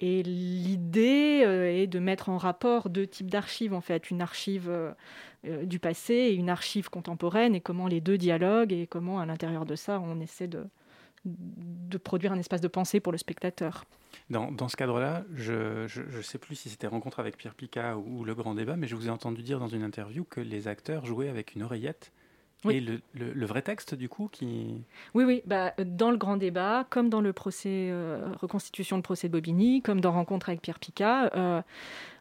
et l'idée est de mettre en rapport deux types d'archives, en fait, une archive du passé et une archive contemporaine, et comment les deux dialoguent, et comment à l'intérieur de ça, on essaie de, de produire un espace de pensée pour le spectateur. Dans, dans ce cadre-là, je ne sais plus si c'était Rencontre avec Pierre Picard ou, Le Grand Débat, mais je vous ai entendu dire dans une interview que les acteurs jouaient avec une oreillette. Et le, le, vrai texte, du coup, qui... Oui, oui. Bah, dans le grand débat, comme dans le procès, euh, reconstitution de procès de Bobigny, comme dans Rencontre avec Pierre euh,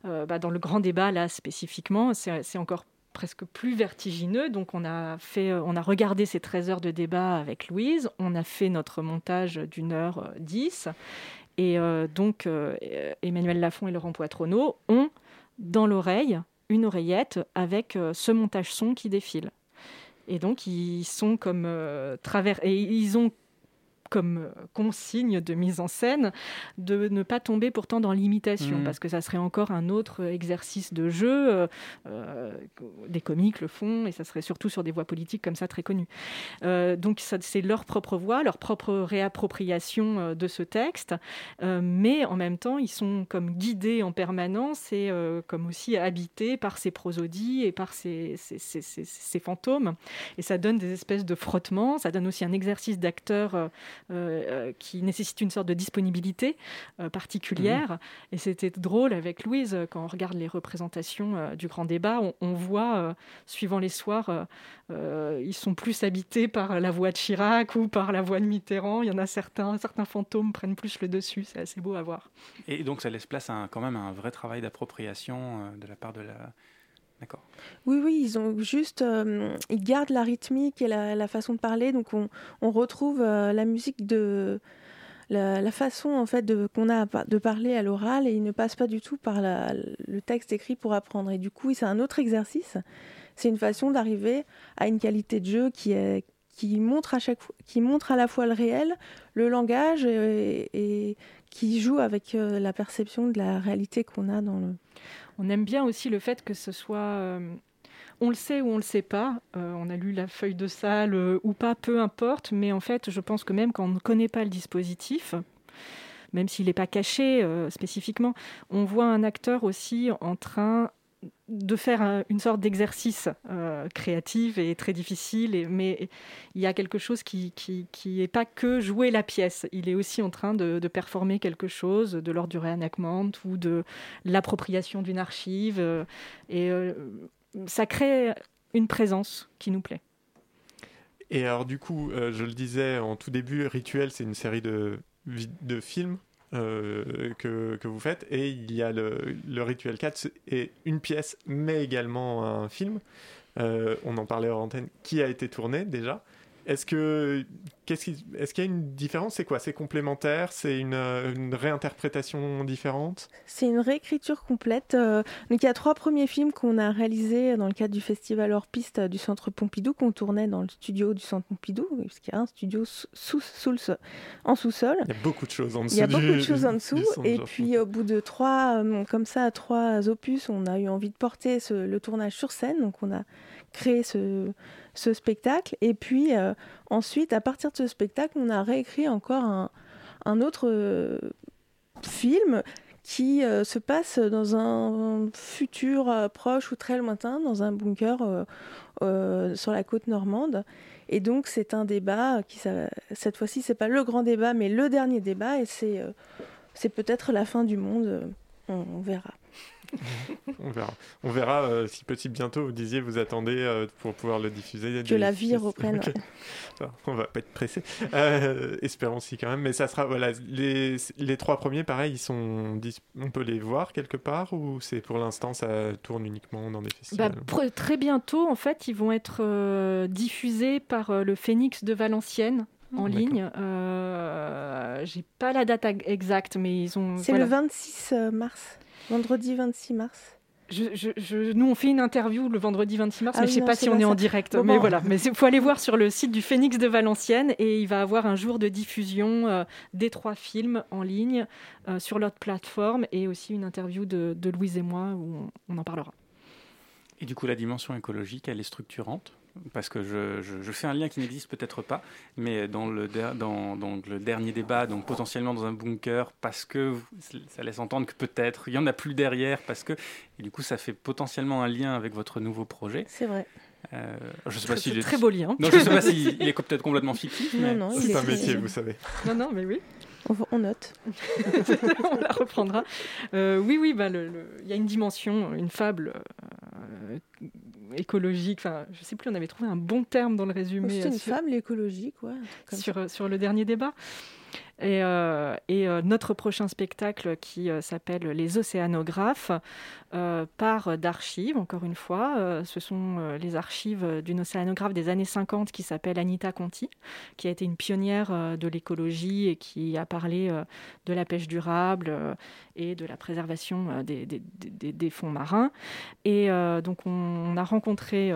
euh, bah, dans le grand débat, là, spécifiquement, c'est encore presque plus vertigineux. Donc on a, fait, euh, on a regardé ces 13 heures de débat avec Louise, on a fait notre montage d'une heure 10. Et euh, donc euh, Emmanuel Lafont et Laurent Poitronneau ont dans l'oreille une oreillette avec ce montage son qui défile. Et donc ils sont comme travers et ils ont comme euh, consigne de mise en scène de ne pas tomber pourtant dans l'imitation, mmh. parce que ça serait encore un autre exercice de jeu. Euh, euh, des comiques le font, et ça serait surtout sur des voix politiques comme ça très connues. donc c'est leur propre voix, leur propre réappropriation de ce texte, mais en même temps, ils sont comme guidés en permanence et comme aussi habités par ces prosodies et par ces, ces, ces, ces, fantômes. Et ça donne des espèces de frottements, ça donne aussi un exercice d'acteur euh, euh, qui nécessite une sorte de disponibilité euh, particulière. Mhm. Et c'était drôle avec Louise, quand on regarde les représentations du grand débat, on, voit, suivant les soirs, ils sont plus habités par la voix de Chirac ou par la voix de Mitterrand. Il y en a certains, certains fantômes prennent plus le dessus. C'est assez beau à voir. Et donc ça laisse place à quand même à un vrai travail d'appropriation de la part de la oui, oui, ils ont juste, euh, ils gardent la rythmique et la, façon de parler, donc on, retrouve euh, la musique de la, façon en fait qu'on a de parler à l'oral et ils ne passent pas du tout par le texte écrit pour apprendre. Et du coup, c'est un autre exercice. C'est une façon d'arriver à une qualité de jeu qui est qui montre à chaque qui montre à la fois le réel, le langage et qui joue avec euh, la perception de la réalité qu'on a dans le on aime bien aussi le fait que ce soit euh, on le sait ou on le sait pas, euh, on a lu la feuille de salle ou pas, peu importe, mais en fait, je pense que même quand on ne connaît pas le dispositif, même s'il n'est pas caché spécifiquement, on voit un acteur aussi en train de faire une sorte d'exercice euh, créatif et très difficile, mais il y a quelque chose qui qui, est pas que jouer la pièce. Il est aussi en train de, performer quelque chose de l'ordre du reenactment ou de l'appropriation d'une archive, euh, et euh, ça crée une présence qui nous plaît. Et alors du coup, je le disais en tout début, Rituel, c'est une série de, de films euh, que, vous faites. Et il y a le, le Rituel 4, et une pièce, mais également un film. Euh, on en parlait en antenne, qui a été tourné déjà. Est-ce que qu'est-ce est-ce qu'il y a une différence? C'est quoi? C'est complémentaire? C'est une, une, réinterprétation différente? C'est une réécriture complète. Euh, donc il y a trois premiers films qu'on a réalisés dans le cadre du festival hors piste du Centre Pompidou qu'on tournait dans le studio du Centre Pompidou, puisqu'il y a un studio sous, sous, en sous-sol. Il y a beaucoup de choses en dessous. Il y a beaucoup de choses en dessous. Et puis au bout de trois, euh, comme ça, trois opus, on a eu envie de porter le tournage sur scène. Donc on a créé ce ce spectacle. Et puis euh, ensuite, à partir de ce spectacle, on a réécrit encore un, autre euh, film qui euh, se passe dans un futur proche ou très lointain, dans un bunker sur la côte normande. Et donc c'est un débat qui, cette fois-ci, c'est pas le grand débat, mais le dernier débat, et c'est c'est peut-être la fin du monde. on verra (laughs) on verra. On verra euh, si petit bientôt vous disiez vous attendez euh, pour pouvoir le diffuser. Que la vie reprenne. (laughs) on va pas être pressé. Euh, espérons si quand même. Mais ça sera voilà les, les trois premiers pareil ils sont on peut les voir quelque part ou c'est pour l'instant ça tourne uniquement dans des festivals? Bah, très bientôt en fait ils vont être diffusés par le Phénix de Valenciennes en ligne. Euh, J'ai pas la date exacte, mais ils ont. C'est le 26 mars. Vendredi 26 mars. je, je- je- nous, on fait une interview le vendredi 26 mars, Ah mais oui, je sais non, pas c'est si on est en direct. Bon, mais bon. voilà, mais il faut aller voir sur le site du Phénix de Valenciennes et il va avoir un jour de diffusion euh, des trois films en ligne euh, sur notre plateforme et aussi une interview de, de Louise et moi où on, on en parlera. Et du coup, la dimension écologique, elle est structurante? Parce que je, je- je fais un lien qui n'existe peut-être pas, mais dans le, der- dans, donc le dernier débat, donc potentiellement dans un bunker, parce que ça laisse entendre que peut-être il y en a plus derrière, parce que et du coup ça fait potentiellement un lien avec votre nouveau projet. C'est vrai. Euh, je sais pas est très beau lien. Non, je sais pas s'il (laughs) est peut-être complètement fictif. Non, mais- non, il C'est est un métier, vous savez. Non, non, mais oui. On, on note. (laughs) on la reprendra. Euh, oui, oui, bah, le- le- il y a une dimension, une fable euh, écologique. Enfin, je sais plus, on avait trouvé un bon terme dans le résumé. C'est euh, une sur- fable écologique, ouais. sur, euh, sur le dernier débat. Et, euh, euh, notre prochain spectacle qui euh, s'appelle Les Océanographes part d'archives, encore une fois. Ce sont les archives d'une océanographe des années 50 qui s'appelle Anita Conti, qui a été une pionnière de l'écologie et qui a parlé de la pêche durable et de la préservation des, fonds marins. Et donc on, on a rencontré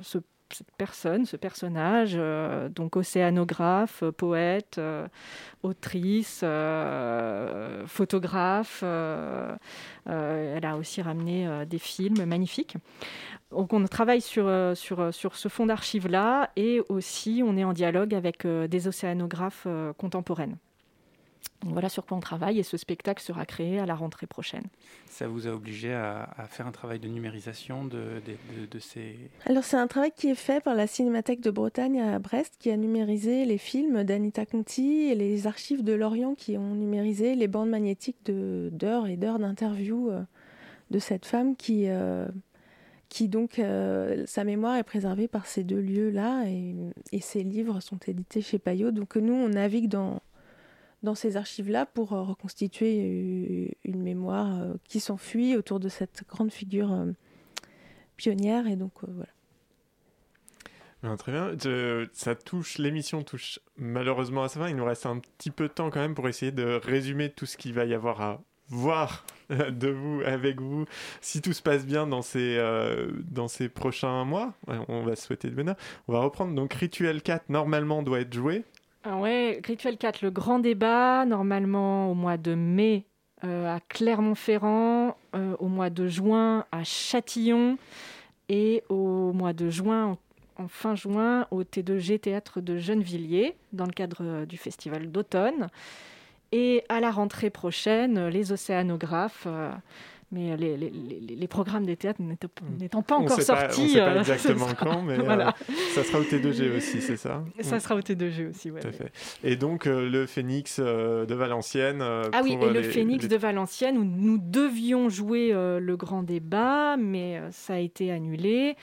ce cette personne, ce personnage, euh, donc océanographe, poète, euh, autrice, euh, photographe. elle a aussi ramené des films magnifiques. Donc on travaille sur, sur, ce fonds d'archives-là et aussi on est en dialogue avec des océanographes contemporaines. Donc voilà sur quoi on travaille et ce spectacle sera créé à la rentrée prochaine. Ça vous a obligé à, à faire un travail de numérisation de, de- de- de ces... Alors c'est un travail qui est fait par la Cinémathèque de Bretagne à Brest qui a numérisé les films d'Anita Conti et les archives de Lorient qui ont numérisé les bandes magnétiques de- d'heures et d'heures d'interviews euh, de cette femme qui, euh, qui donc, euh, sa mémoire est préservée par ces deux lieux-là et, et ses livres sont édités chez Payot. Donc nous, on navigue dans, dans ces archives-là pour euh, reconstituer euh, une mémoire euh, qui s'enfuit autour de cette grande figure pionnière. Et donc, voilà. Non, très bien. Ça touche, l'émission touche malheureusement à sa fin. Il nous reste un petit peu de temps quand même pour essayer de résumer tout ce qu'il va y avoir à voir de vous, avec vous, si tout se passe bien dans ces, dans ces prochains mois. On va se souhaiter de bonheur. On va reprendre. Donc, Rituel 4, normalement, doit être joué. Ah ouais, Rituel 4, le grand débat, normalement au mois de mai euh, à Clermont-Ferrand, euh, au mois de juin à Châtillon et au mois de juin, en, fin juin, au T2G Théâtre de Gennevilliers, dans le cadre euh, du festival d'automne. Et à la rentrée prochaine, les océanographes. Euh, mais les, les- les- les programmes des théâtres n'étant pas On encore sait pas- sortis. on sait pas euh, (laughs) exactement sera- quand, mais (laughs) euh, ça sera au T2G aussi, c'est ça? Ça sera au T2G aussi, fait. Et donc, euh, le Phoenix euh, de Valenciennes. euh, Ah oui, et euh, le Phénix de Valenciennes, où nous devions jouer euh, le grand débat, mais euh, ça a été annulé.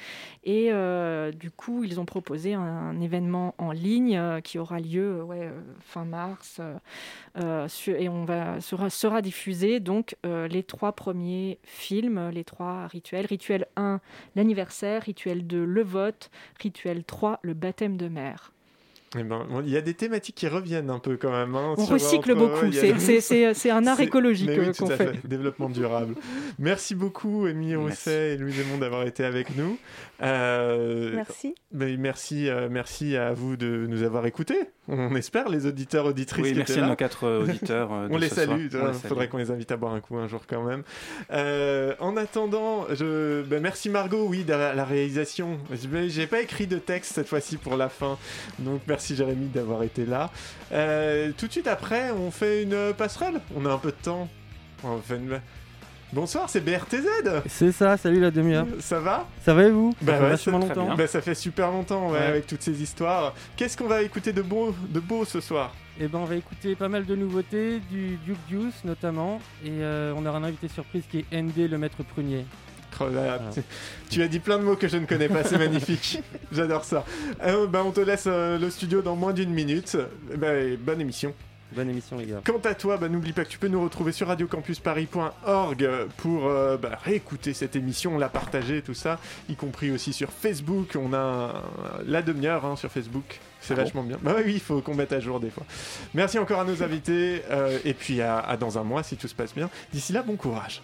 Et euh, du coup, ils ont proposé un, un événement en ligne euh, qui aura lieu euh, ouais, euh, fin mars. euh, euh, sur- et on va, sera, sera diffusé donc euh, les trois premiers films, les trois rituels. Rituel 1, l'anniversaire. Rituel 2, le vote. Rituel 3, le baptême de mer. Eh ben, bon, il y a des thématiques qui reviennent un peu quand même. hein, On recycle entre- beaucoup, c'est- des- un art écologique, oui, euh, tout qu'on à fait. Développement durable. Merci beaucoup, Émilie Rousset et Louis Desmond d'avoir été avec nous. Euh, Merci. ben, merci, euh, merci à vous de nous avoir écoutés. On espère, les auditeurs, auditrices. Oui, qui merci étaient à là. nos quatre, auditeurs, euh, (laughs) On les salue. On Il les salue. faudrait qu'on les invite à boire un coup un jour quand même. Euh, en attendant, je... ben, merci Margot, oui, de la, la réalisation. Je- J'ai pas écrit de texte cette fois-ci pour la fin. Donc merci Jérémy d'avoir été là. Euh, tout de suite après, on fait une passerelle. On a un peu de temps. On fait une... Bonsoir, c'est BRTZ. C'est ça, salut la demi-heure. Ça va? Ça va et vous? Ça bah fait ouais, vachement longtemps. Bah, ça fait super longtemps ouais, Ouais. avec toutes ces histoires. Qu'est-ce qu'on va écouter de beau, de beau ce soir? Et ben on va écouter pas mal de nouveautés, du Duke Deuce notamment, et euh, on aura un invité surprise qui est ND le maître prunier. Là, tu- as dit plein de mots que je ne connais pas, c'est magnifique. (laughs) J'adore ça. Euh, bah, on te laisse euh, le studio dans moins d'une minute. Bah, et bonne émission. Bonne émission les gars. Quant à toi, bah, n'oublie pas que tu peux nous retrouver sur radiocampusparis.org pour euh, bah, réécouter cette émission, la partager, tout ça, y compris aussi sur Facebook. On a un- la demi-heure hein, sur Facebook. C'est Ah bon vachement bien. Bah oui, il faut qu'on mette à jour des fois. Merci encore à nos invités euh, et puis à, à dans un mois si tout se passe bien. D'ici là, bon courage.